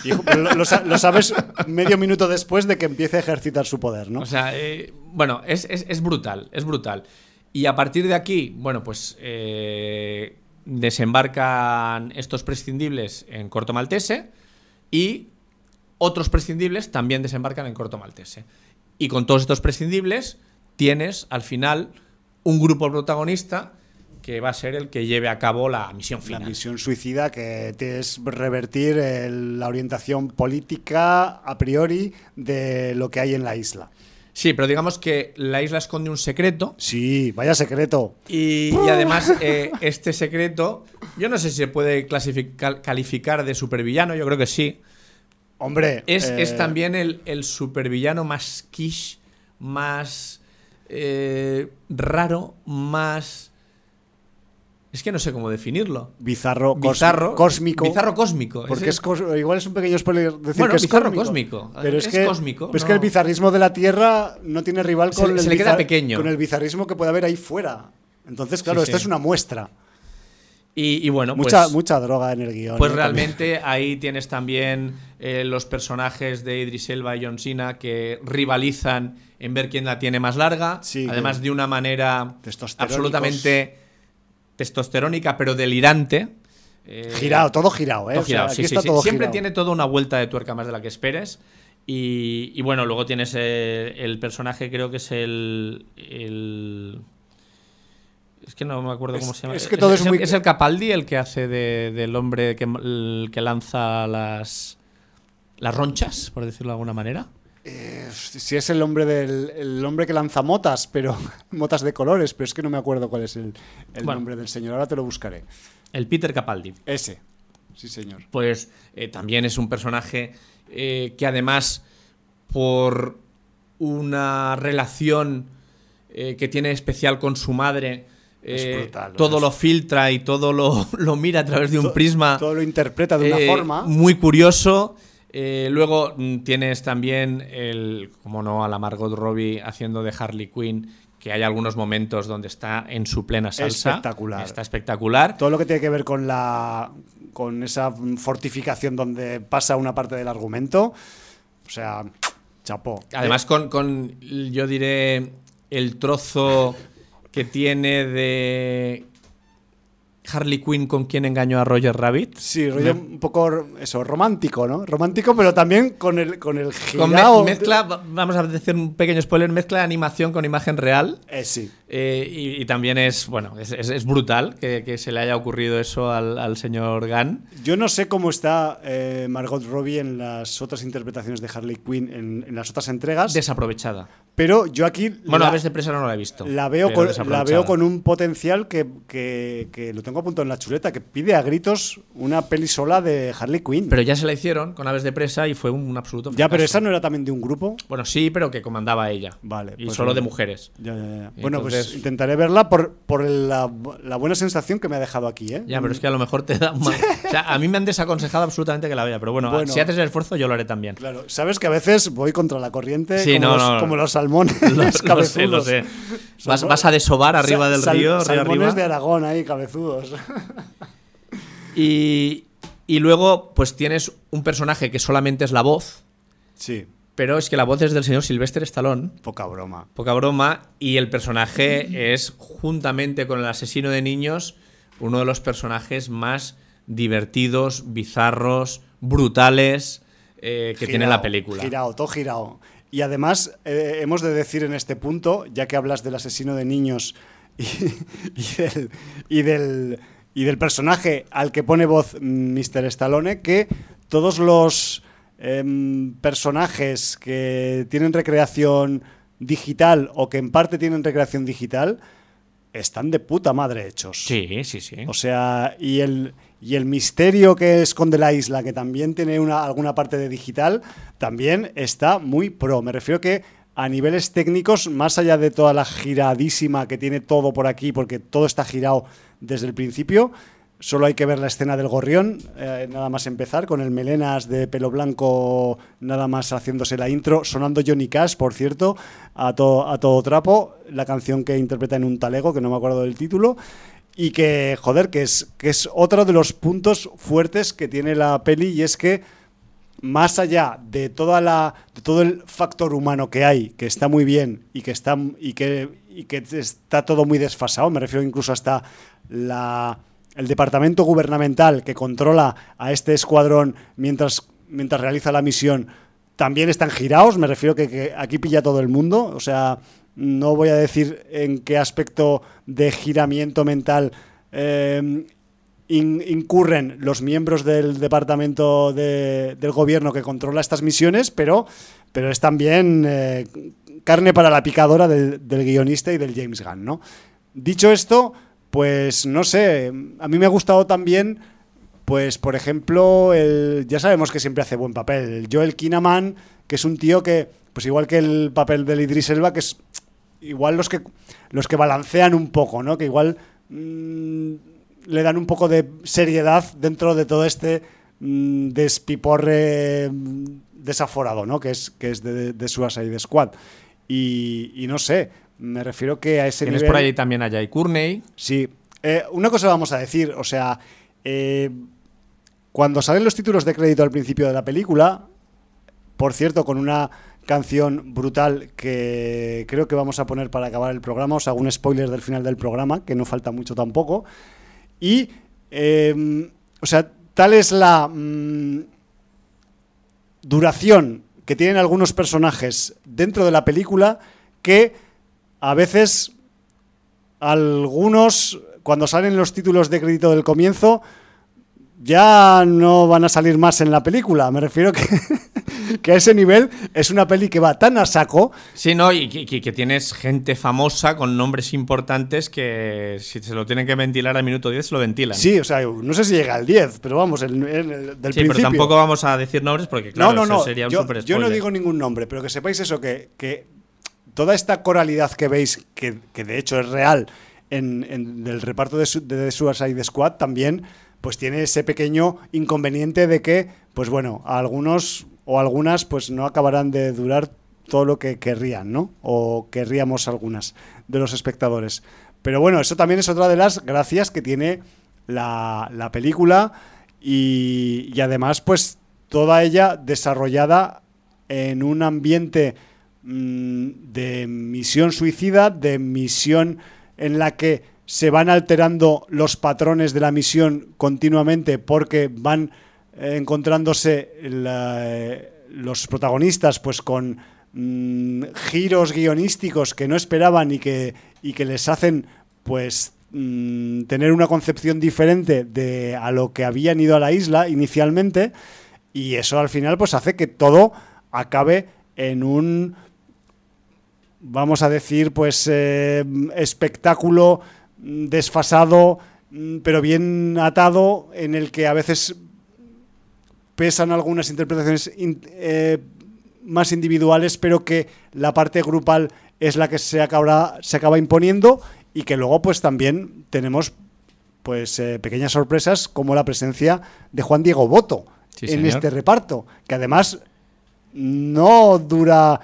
Y, pero lo, lo sa- lo sabes medio minuto después de que empiece a ejercitar su poder, ¿no? O sea, eh, bueno, es, es- es brutal, es brutal. Y a partir de aquí, bueno, pues eh, desembarcan estos prescindibles en Corto Maltese y otros prescindibles también desembarcan en Corto Maltese. Y con todos estos prescindibles tienes al final un grupo protagonista que va a ser el que lleve a cabo la misión la final. misión suicida que es revertir el- la orientación política a priori de lo que hay en la isla. Sí, pero digamos que la isla esconde un secreto Sí, vaya secreto. Y, y además, eh, este secreto, yo no sé si se puede clasificar, calificar de supervillano, yo creo que sí. Hombre, Es, eh, es también el, el supervillano más quiche, más eh, raro, más... Es que no sé cómo definirlo. bizarro, Bizarro, cósmico. Bizarro cósmico. Porque es cos- igual es un pequeño spoiler decir Bueno, que es bizarro cósmico. cósmico. Pero es, Es que, cósmico, pero es que el bizarrismo de la Tierra no tiene rival con, el, se le queda pequeño. con el bizarrismo que puede haber ahí fuera. Entonces, claro, Sí, sí. es una muestra. Y, y bueno, mucha, pues, mucha droga en el guion. Pues ¿eh? realmente ahí tienes también eh, los personajes de Idris Elba y John Cena que rivalizan en ver quién la tiene más larga. Sí, además de una manera absolutamente testosterónica, pero delirante. Eh, Girado, todo girado, ¿eh? todo O sea, girado, aquí sí, sí, está sí. todo Siempre girado. tiene toda una vuelta de tuerca más de la que esperes. Y, y bueno, luego tienes eh, el personaje, creo que es el. el- es que no me acuerdo Es- cómo se llama. es que todo es el- muy- es el Capaldi el que hace de- del hombre que, el que lanza las. Las ronchas, por decirlo de alguna manera. Eh, si es el hombre del el hombre que lanza motas, pero motas de colores, pero es que no me acuerdo cuál es el, el Bueno. nombre del señor. Ahora te lo buscaré. El Peter Capaldi. Ese. Sí, señor. pues eh, también es un personaje eh, que además por una relación eh, que tiene especial con su madre, Es eh, brutal, todo es- lo filtra y todo lo, lo mira a través de un To- prisma Todo lo interpreta de una eh, forma. muy curioso. Eh, luego mm, tienes también el, como no, a la Margot Robbie haciendo de Harley Quinn, que hay algunos momentos donde está en su plena salsa. Espectacular. Está espectacular. Todo lo que tiene que ver con la con esa fortificación donde pasa una parte del argumento. O sea, chapó. Además, con, con, yo diré, el trozo que tiene de Harley Quinn con quien engañó a Roger Rabbit. Sí, rollo un poco eso, romántico, ¿no? Romántico, pero también con el, con el Con me- mezcla, va- vamos a decir un pequeño spoiler, mezcla animación con imagen real. Eh, sí. Eh, y, y también es, bueno, es, es- es brutal que, que se le haya ocurrido eso al, al señor Gunn. Yo no sé cómo está eh, Margot Robbie en las otras interpretaciones de Harley Quinn en, en las otras entregas, Desaprovechada. pero yo aquí Bueno, la, Aves de presa no la he visto. la veo con, la veo con un potencial que, que- que lo tengo apuntado en la chuleta, que pide a gritos una peli sola de Harley Quinn. Pero ya se la hicieron con Aves de presa y fue un, absoluto ya, pero fracaso. esa no era también de un grupo. Bueno, sí, pero que comandaba ella. Vale, Y pues solo no. de mujeres. Ya, ya, ya. Bueno, pues intentaré verla por, por la, la buena sensación que me ha dejado aquí, ¿eh? Ya, pero es que a lo mejor te da mal. O sea, a mí me han desaconsejado absolutamente que la vea, pero bueno, Bueno. si haces el esfuerzo, yo lo haré también. Claro, sabes que a veces voy contra la corriente Sí, como, no, los, no. como los salmones Lo, lo sé, lo sé. Vas, vas a desovar arriba Sa- del sal- río, salmones arriba. de Aragón ahí, cabezudos. Y, y luego, pues tienes un personaje que solamente es la voz, Sí, pero es que la voz es del señor Sylvester Stallone. poca broma. Poca broma. Y el personaje es, juntamente con el asesino de niños, uno de los personajes más divertidos, bizarros, brutales eh, que tiene la película. Girado, todo girado. Y además, eh, hemos de decir en este punto, ya que hablas del asesino de niños y, y del, y, del, y del personaje al que pone voz Mr. Stallone, que todos los em, personajes que tienen recreación digital o que en parte tienen recreación digital están de puta madre hechos. Sí, sí, sí. O sea, y el, y el misterio que esconde la isla, que también tiene una, alguna parte de digital, también está muy pro. Me refiero que a niveles técnicos, más allá de toda la giradísima que tiene todo por aquí, porque todo está girado desde el principio, solo hay que ver la escena del gorrión, eh, nada más empezar, con el melenas de pelo blanco, nada más haciéndose la intro, sonando Johnny Cash, por cierto, a, a todo trapo, la canción que interpreta en un talego, que no me acuerdo del título, y que, joder, que es, que es otro de los puntos fuertes que tiene la peli, y es que más allá de toda la de todo el factor humano que hay, que está muy bien y que está y que, y que está todo muy desfasado, me refiero incluso hasta la el departamento gubernamental que controla a este escuadrón mientras mientras realiza la misión también están girados, me refiero que, que aquí pilla todo el mundo, o sea, no voy a decir en qué aspecto de giramiento mental eh, in- incurren los miembros del departamento de- del gobierno que controla estas misiones, pero, pero es también eh, carne para la picadora del, del guionista y del James Gunn, ¿no? Dicho esto, pues no sé, a mí me ha gustado también, pues por ejemplo, el, ya sabemos que siempre hace buen papel, el Joel Kinnaman, que es un tío que, pues igual que el papel del Idris Elba, que es igual los que los que balancean un poco, ¿no? Que igual mm, le dan un poco de seriedad dentro de todo este mm, despiporre mm, desaforado, ¿no? Que es que es de, de Suicide Squad. Y, y no sé, me refiero que a ese Tienes nivel... por ahí también a Jay Courtney. Sí. Eh, una cosa vamos a decir, o sea, eh, cuando salen los títulos de crédito al principio de la película, por cierto, con una canción brutal que creo que vamos a poner para acabar el programa, o sea, un spoiler del final del programa, que no falta mucho tampoco. Y, eh, o sea, tal es la mm, duración que tienen algunos personajes dentro de la película que a veces algunos, cuando salen los títulos de crédito del comienzo, ya no van a salir más en la película. Me refiero que, que a ese nivel es una peli que va tan a saco. Sí, no, y que, tienes gente famosa con nombres importantes que si se lo tienen que ventilar al minuto 10 se lo ventilan. Sí, o sea, no sé si llega al 10, pero vamos, el, el- el- del Sí, pero tampoco vamos a decir nombres porque, claro, no, no, eso no. sería un yo, super yo no digo ningún nombre, pero que sepáis eso, que, que toda esta coralidad que veis, que, de hecho es real en, el reparto de, de Suicide Squad, también pues tiene ese pequeño inconveniente de que, pues bueno, a algunos o algunas pues no acabarán de durar todo lo que querrían, ¿no? O querríamos algunas de los espectadores. Pero bueno, eso también es otra de las gracias que tiene la, la película y, y además pues toda ella desarrollada en un ambiente de misión suicida, de misión en la que se van alterando los patrones de la misión continuamente porque van eh, encontrándose eh, los protagonistas pues con mm, giros guionísticos que no esperaban y que, y que les hacen pues mm, tener una concepción diferente de a lo que habían ido a la isla inicialmente y eso al final pues hace que todo acabe en un vamos a decir pues eh, espectáculo desfasado mm, pero bien atado en el que a veces pesan algunas interpretaciones in- eh, más individuales, pero que la parte grupal es la que se acaba, se acaba imponiendo y que luego pues también tenemos pues eh, pequeñas sorpresas como la presencia de Juan Diego Boto Sí, en señor. este reparto, que además no dura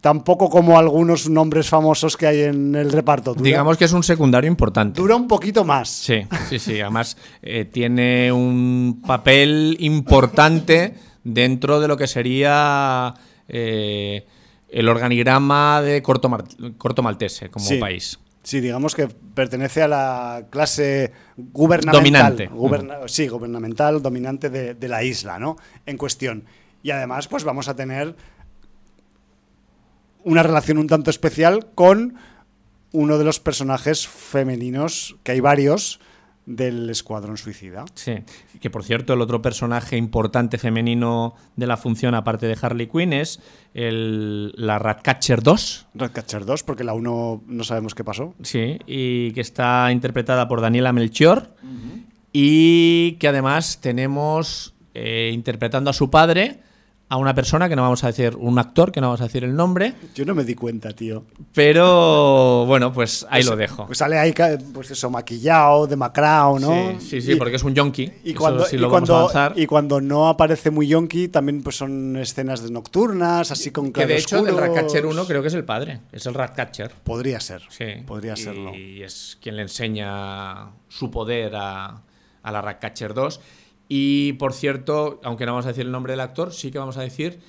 tampoco como algunos nombres famosos que hay en el reparto. Dura, Digamos que es un secundario importante. dura un poquito más. Sí, sí, sí. Además, eh, tiene un papel importante dentro de lo que sería eh, el organigrama de Corto, Mar- Corto Maltese como Sí. país. Sí, digamos que pertenece a la clase gubernamental. Dominante. Guberna- Sí, gubernamental, dominante de, de la isla, ¿no? En cuestión. Y además, pues vamos a tener una relación un tanto especial con uno de los personajes femeninos, que hay varios, del Escuadrón Suicida. Sí, que por cierto, el otro personaje importante femenino de la función, aparte de Harley Quinn, es el, la Ratcatcher 2. Ratcatcher 2, porque la 1 no sabemos qué pasó. Sí, y que está interpretada por Daniela Melchior. Y que además tenemos eh, interpretando a su padre a una persona que no vamos a decir, un actor que no vamos a decir el nombre, Yo no me di cuenta, tío. pero bueno, pues ahí lo dejo. Pues sale ahí, pues eso, maquillado, demacrado, ¿no? Sí, sí, sí, Y- porque es un yonki. Y cuando, sí y, cuando, avanzar. y cuando no aparece muy yonki, también pues son escenas de nocturnas, así con que de hecho, el. Ratcatcher 1 creo que es el padre. Es el Ratcatcher. Podría ser. Sí. Podría y, serlo. Y es quien le enseña su poder a, a la Ratcatcher 2. Y por cierto, aunque no vamos a decir el nombre del actor, sí que vamos a decir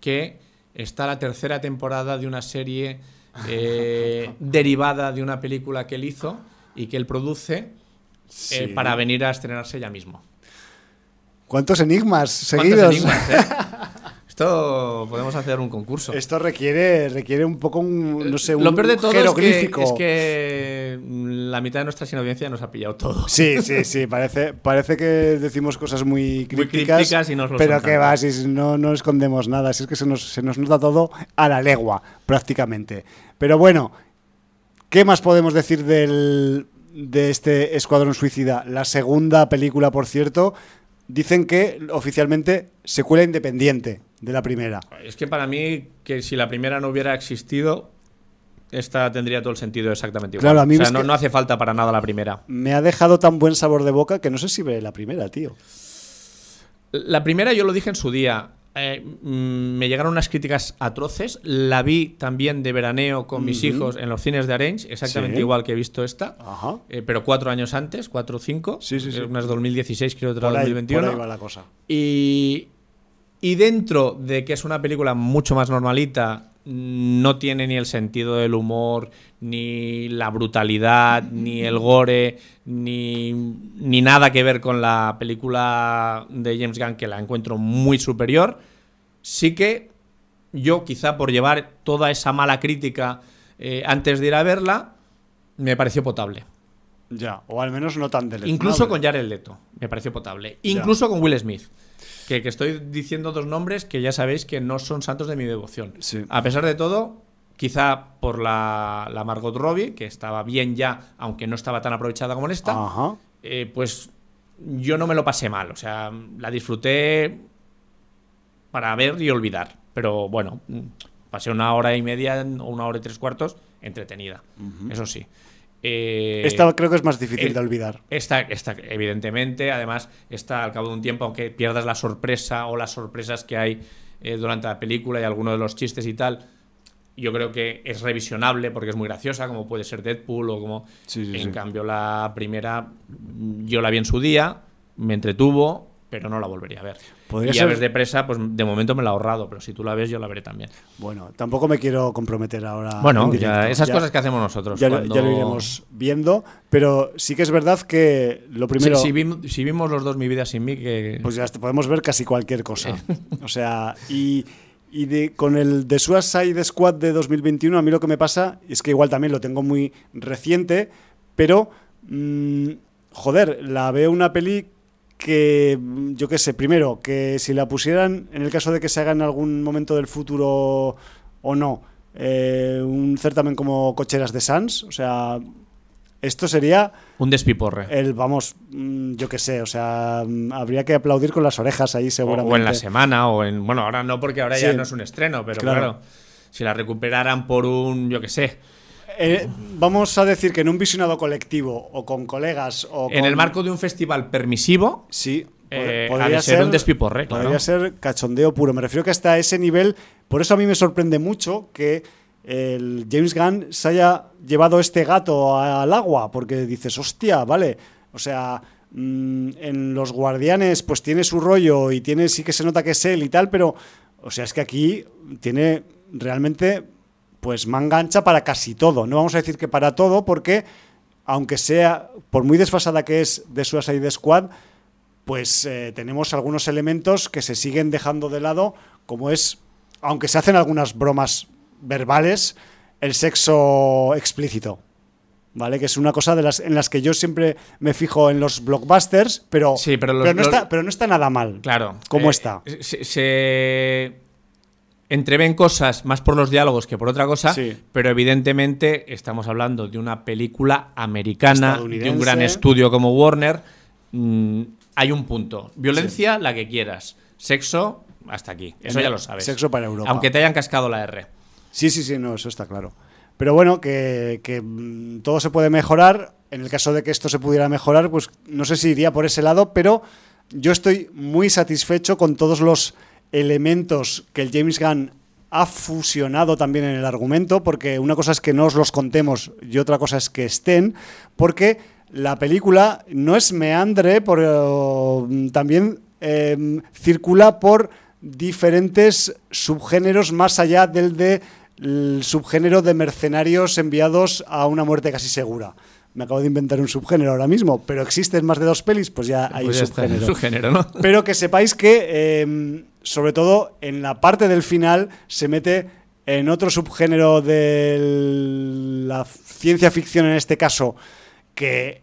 que está la tercera temporada de una serie eh, derivada de una película que él hizo y que él produce eh, para venir a estrenarse ya mismo. ¿Cuántos enigmas ¿Cuántos seguidos? enigmas, eh? Esto podemos hacer un concurso. Esto requiere, requiere un poco un, no sé, un Lo peor de todo es que, jeroglífico. es que la mitad de nuestra audiencia nos ha pillado todo. Sí, sí, sí, parece, parece que decimos cosas muy crípticas, crípticas y nos lo pero que va, si no, no escondemos nada, si es que se nos, se nos nota todo a la legua, prácticamente. Pero bueno, ¿qué más podemos decir del, de este Escuadrón Suicida? La segunda película, por cierto, dicen que oficialmente secuela independiente de la primera. Es que para mí, que si la primera no hubiera existido, esta tendría todo el sentido exactamente igual. Claro, a mí o sea, no, que- no hace falta para nada la primera. Me ha dejado tan buen sabor de boca que no sé si veré la primera, tío. La primera yo lo dije en su día. eh, mm, me llegaron unas críticas atroces. La vi también de veraneo con mis hijos en los cines de Arenys, exactamente Sí. igual que he visto esta. Ajá. eh, pero cuatro años antes, cuatro o cinco. Sí, sí. Eh, Una es 2016, creo, ahí, 2021. por ahí va la cosa. Y, y dentro de que es una película mucho más normalita, no tiene ni el sentido del humor, ni la brutalidad, ni el gore, ni, ni nada que ver con la película de James Gunn, que la encuentro muy superior. Sí que yo, quizá por llevar toda esa mala crítica eh, antes de ir a verla, me pareció potable. Ya, o al menos no tan deleznable. Incluso con Jared Leto, me pareció potable. Ya. Incluso con Will Smith. Que, que estoy diciendo dos nombres que ya sabéis que no son santos de mi devoción. Sí. A pesar de todo, quizá por la, la Margot Robbie, que estaba bien ya, aunque no estaba tan aprovechada como en esta, Ajá. eh, pues yo no me lo pasé mal. O sea, la disfruté para ver y olvidar. Pero bueno, mm, pasé una hora y media o una hora y tres cuartos entretenida. Eso sí. Eh, Esta creo que es más difícil eh, de olvidar. Esta, esta, evidentemente, además, está al cabo de un tiempo, aunque pierdas la sorpresa o las sorpresas que hay eh, durante la película y algunos de los chistes y tal, yo creo que es revisionable porque es muy graciosa, como puede ser Deadpool o como... Sí, sí, en sí. cambio, la primera, yo la vi en su día, me entretuvo, pero no la volvería a ver. Podría y ser- Aves de presa, pues de momento me la he ahorrado, pero si tú la ves, yo la veré también. Bueno, tampoco me quiero comprometer ahora. bueno, ya, esas Ya- cosas que hacemos nosotros. ya, cuando- ya lo iremos viendo, pero sí que es verdad que lo primero. si, si vimos los dos Mi Vida Sin Mí, que... Pues ya podemos ver casi cualquier cosa. O sea, y Y de, con el The Suicide Squad de 2021, a mí lo que me pasa es que igual también lo tengo muy reciente, pero, mm, joder, la veo una peli que, yo qué sé, primero, que si la pusieran, en el caso de que se haga en algún momento del futuro o no, eh, un certamen como Cocheras de Sans, o sea, esto sería Un despiporre. el, vamos, mm, yo qué sé, o sea, mm, habría que aplaudir con las orejas ahí seguramente. o en la semana, o en. Bueno, ahora no, porque ahora ya no es un estreno, pero Claro. claro. Si la recuperaran por un, yo qué sé, Eh, vamos a decir que en un visionado colectivo o con colegas o en con- el marco de un festival permisivo, Sí, Eh, pod- ha de ser un despiporre, claro. Podría ser cachondeo puro. Me refiero que hasta ese nivel. Por eso a mí me sorprende mucho que el James Gunn se haya llevado este gato al agua. Porque dices, hostia, vale. O sea, mm, en Los Guardianes, pues tiene su rollo y tiene, sí que se nota que es él y tal, pero. O sea, es que aquí tiene realmente. Pues manga ancha para casi todo. No vamos a decir que para todo, porque aunque sea, por muy desfasada que es de Suicide Squad, pues eh, tenemos algunos elementos que se siguen dejando de lado, como es, aunque se hacen algunas bromas verbales, el sexo explícito. ¿Vale? Que es una cosa de las, en las que yo siempre me fijo en los blockbusters, pero, Sí, pero los- no, los- está, pero no está nada mal. claro. ¿Cómo eh, está? Se, se entreven cosas más por los diálogos que por otra cosa, Sí. pero evidentemente estamos hablando de una película americana, de un gran estudio como Warner. Mm, hay un punto. Violencia, la que quieras. Sexo, hasta aquí. Eso ya lo sabes. sexo para Europa. Aunque te hayan cascado la R. Sí, sí, sí, no, eso está claro. Pero bueno, que, que, mm, todo se puede mejorar. En el caso de que esto se pudiera mejorar, pues no sé si iría por ese lado, pero yo estoy muy satisfecho con todos los elementos que el James Gunn ha fusionado también en el argumento, porque una cosa es que no os los contemos y otra cosa es que estén, porque la película no es meandre, pero mm, también eh, circula por diferentes subgéneros más allá del de el subgénero de mercenarios enviados a una muerte casi segura. Me acabo de inventar un subgénero ahora mismo, pero existen más de dos pelis, pues ya hay Pues ya está, subgénero. subgénero, ¿no? Pero que sepáis que, eh, sobre todo en la parte del final, se mete en otro subgénero de la ciencia ficción, en este caso, que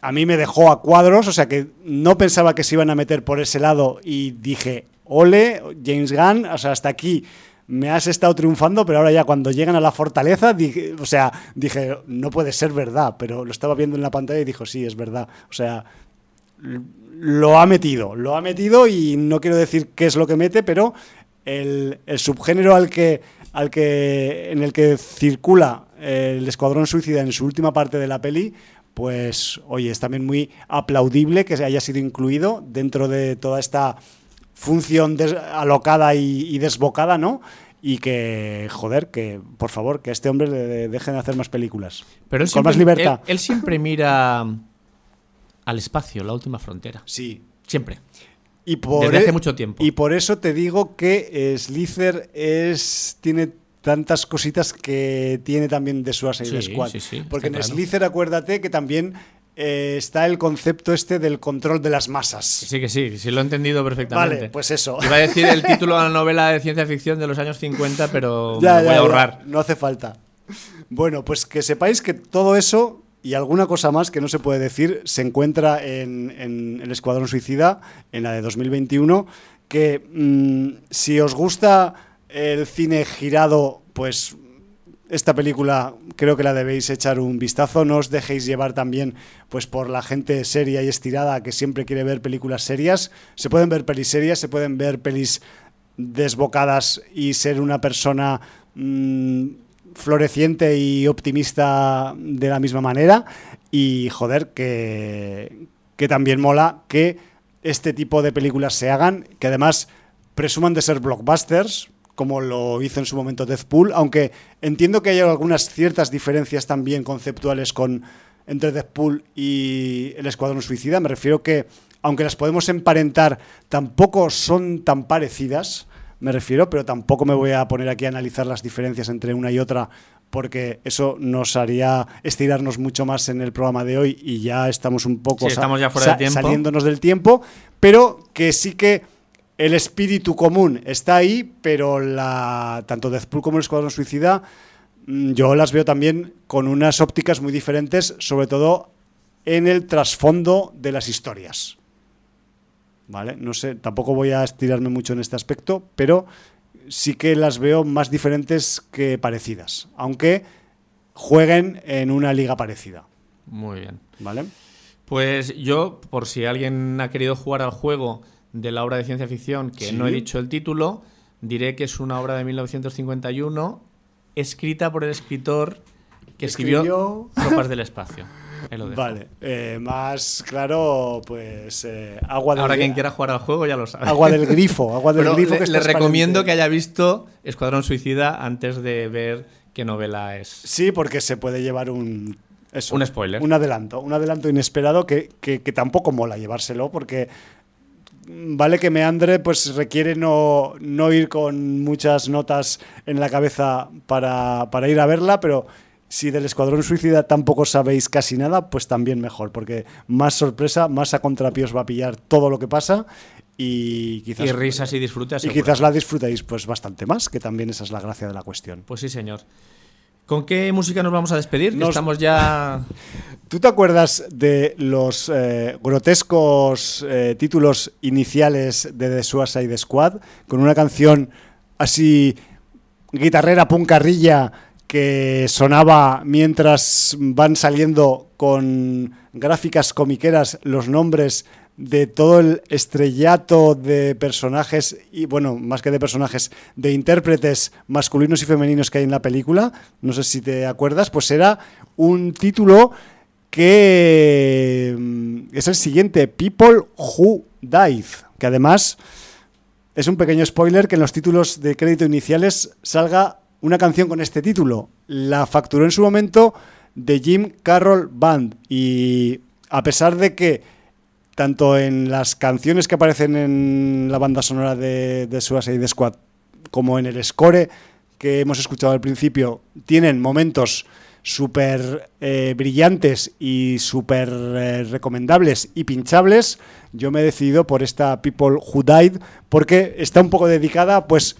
a mí me dejó a cuadros, o sea que no pensaba que se iban a meter por ese lado y dije, ole, James Gunn, o sea, hasta aquí me has estado triunfando, pero ahora ya cuando llegan a la fortaleza, dije, o sea, dije, no puede ser verdad, pero lo estaba viendo en la pantalla y dijo, sí, es verdad. O sea, lo ha metido, lo ha metido y no quiero decir qué es lo que mete, pero el, el subgénero al que, al que, en el que circula el Escuadrón Suicida en su última parte de la peli, pues oye, es también muy aplaudible que se haya sido incluido dentro de toda esta función alocada y, y desbocada, ¿no? Y que, joder, que por favor, que a este hombre le dejen de hacer más películas. Pero él Con siempre, más libertad. Él, él siempre mira al espacio, la última frontera. Sí, Siempre. Y por Desde hace e- mucho tiempo. Y por eso te digo que Slither es tiene tantas cositas que tiene también de Suicide Sí, Squad. sí, sí, Porque en claro. Slither acuérdate que también eh, está el concepto este del control de las masas. Sí, que sí, sí lo he entendido perfectamente. Vale, pues eso. Iba a decir el título de la novela de ciencia ficción de los años 50, pero Ya, me voy ya, a ya, ahorrar. no hace falta. Bueno, pues que sepáis que todo eso y alguna cosa más que no se puede decir se encuentra en, en El Escuadrón Suicida, en la de 2021, que mm, si os gusta el cine girado, pues esta película creo que la debéis echar un vistazo. No os dejéis llevar también pues por la gente seria y estirada que siempre quiere ver películas serias. Se pueden ver pelis serias, se pueden ver pelis desbocadas y ser una persona mm, floreciente y optimista de la misma manera. Y joder, que, que también mola que este tipo de películas se hagan, que además presuman de ser blockbusters, como lo hizo en su momento Deathpool, aunque entiendo que hay algunas ciertas diferencias también conceptuales con entre Deathpool y el Escuadrón Suicida. Me refiero que, aunque las podemos emparentar, tampoco son tan parecidas, me refiero, pero tampoco me voy a poner aquí a analizar las diferencias entre una y otra, porque eso nos haría estirarnos mucho más en el programa de hoy y ya estamos un poco Sí, estamos ya fuera de tiempo. saliéndonos del tiempo, pero que sí que el espíritu común está ahí, pero la, tanto Deathpool como el Escuadrón Suicida mm, yo las veo también con unas ópticas muy diferentes, sobre todo en el trasfondo de las historias. ¿Vale? No sé, tampoco voy a estirarme mucho en este aspecto, pero sí que las veo más diferentes que parecidas, aunque jueguen en una liga parecida. Muy bien. ¿Vale? Pues yo, por si alguien ha querido jugar al juego de la obra de ciencia ficción, que Sí. no he dicho el título, diré que es una obra de 1951 escrita por el escritor que escribió Escribió- Tropas del Espacio. Ahí lo dejo. Vale, eh, más claro, pues eh, agua del Ahora quien quiera jugar al juego ya lo sabe. agua del grifo, agua del Pero grifo le, que le recomiendo que haya visto Escuadrón Suicida antes de ver qué novela es. Sí, porque se puede llevar un eso, Un spoiler. un adelanto, un adelanto inesperado que, que- que tampoco mola llevárselo porque vale que Meandre pues requiere no, no ir con muchas notas en la cabeza para, para ir a verla, pero si del Escuadrón Suicida tampoco sabéis casi nada, pues también mejor, porque más sorpresa, más a contrapié os va a pillar todo lo que pasa y quizás, Y risas y disfrutas. y quizás la disfrutéis pues bastante más, que también esa es la gracia de la cuestión. Pues sí, señor. ¿Con qué música nos vamos a despedir? Nos- Estamos ya. ¿Tú te acuerdas de los eh, grotescos eh, títulos iniciales de The Suicide Squad? Con una canción así guitarrera puncarrilla que sonaba mientras van saliendo con gráficas comiqueras los nombres de todo el estrellato de personajes y bueno, más que de personajes, de intérpretes masculinos y femeninos que hay en la película, no sé si te acuerdas, pues era un título que mm, es el siguiente, People Who Died, que además es un pequeño spoiler que en los títulos de crédito iniciales salga una canción con este título. La facturó en su momento de Jim Carroll Band y a pesar de que tanto en las canciones que aparecen en la banda sonora de, de Suicide Squad como en el score que hemos escuchado al principio tienen momentos súper eh, brillantes y súper eh, recomendables y pinchables, yo me he decidido por esta People Who Died porque está un poco dedicada, pues,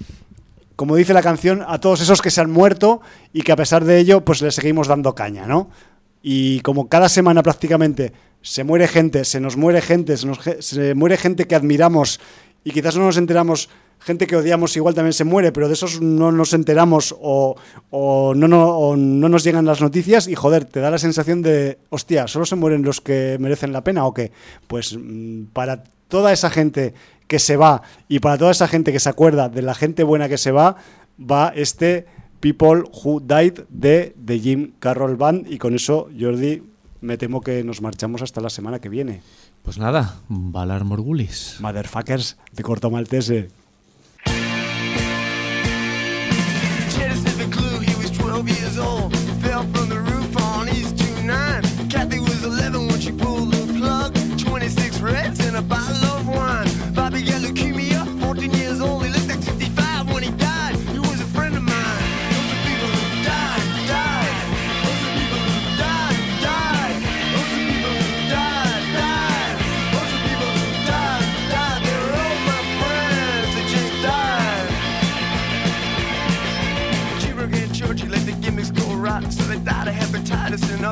como dice la canción, a todos esos que se han muerto y que a pesar de ello, pues les seguimos dando caña, ¿no? Y como cada semana prácticamente se muere gente, se nos muere gente, se, nos muere gente que admiramos y quizás no nos enteramos, gente que odiamos igual también se muere, pero de esos no nos enteramos o, no, o no nos llegan las noticias y joder, te da la sensación de, hostia, ¿solo se mueren los que merecen la pena o qué? Pues mm, para toda esa gente que se va y para toda esa gente que se acuerda de la gente buena que se va, va este People Who Died de, de Jim Carroll Band y con eso, Jordi, me temo que nos marchamos hasta la semana que viene. Pues nada, Valar Morgulis. Motherfuckers de Corto Maltese. Cheddar sniffed a glue, he was 12 years old.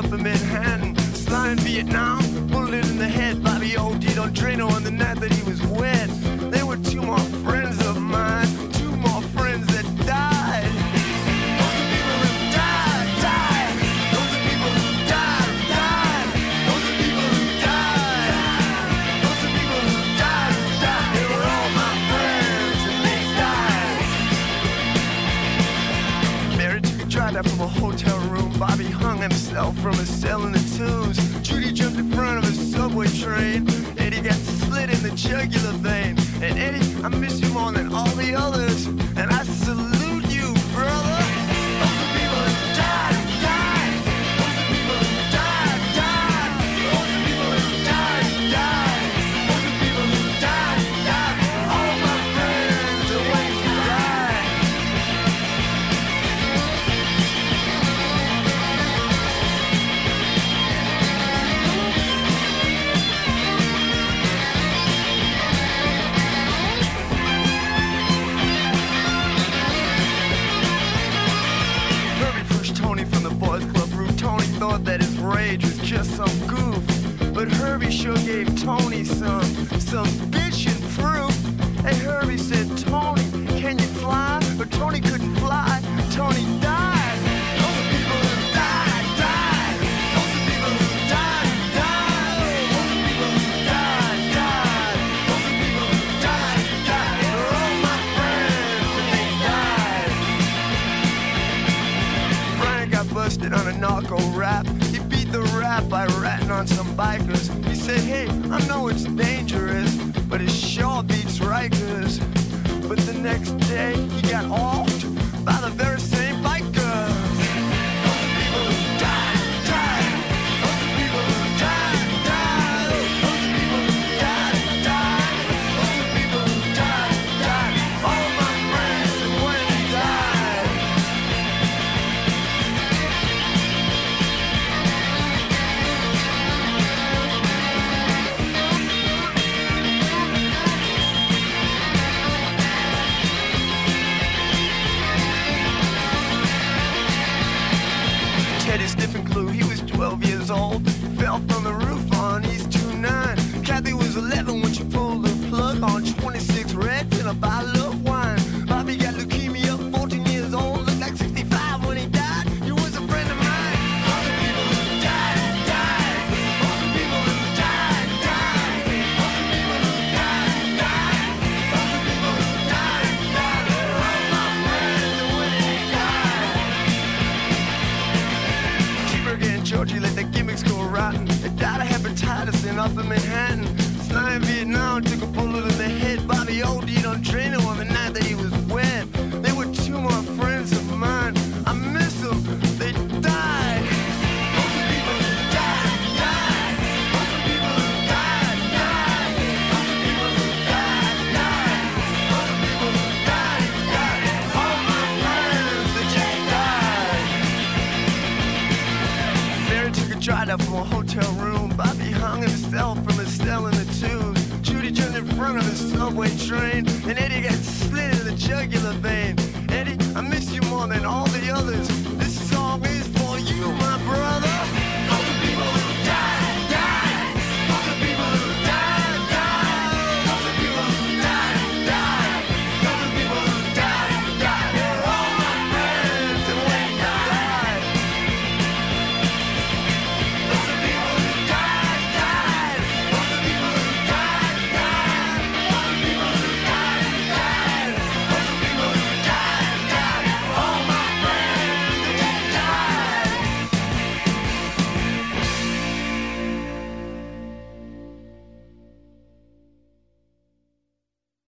Hepatitis in Manhattan. Slime in Vietnam, bullet in the head. Bobby OD'd on Drano on the night that he from a cell in the tubes. Judy jumped in front of a subway train. Eddie got slit in the jugular vein. And Eddie, I miss you more than all the others. And I stage was just some goof. But Herbie sure gave Tony some, some bitchin' proof. And Herbie said, Tony, can you fly? But Tony couldn't fly, Tony died. Those are people who died, died. Those are people who died, died. Those are people who died, died. Those are people who died, died. They're all my friends, died. Got busted on a rap on some bikers. He said, hey, I know it's dangerous, but it sure beats Rikers. But the next day, he got offed by the very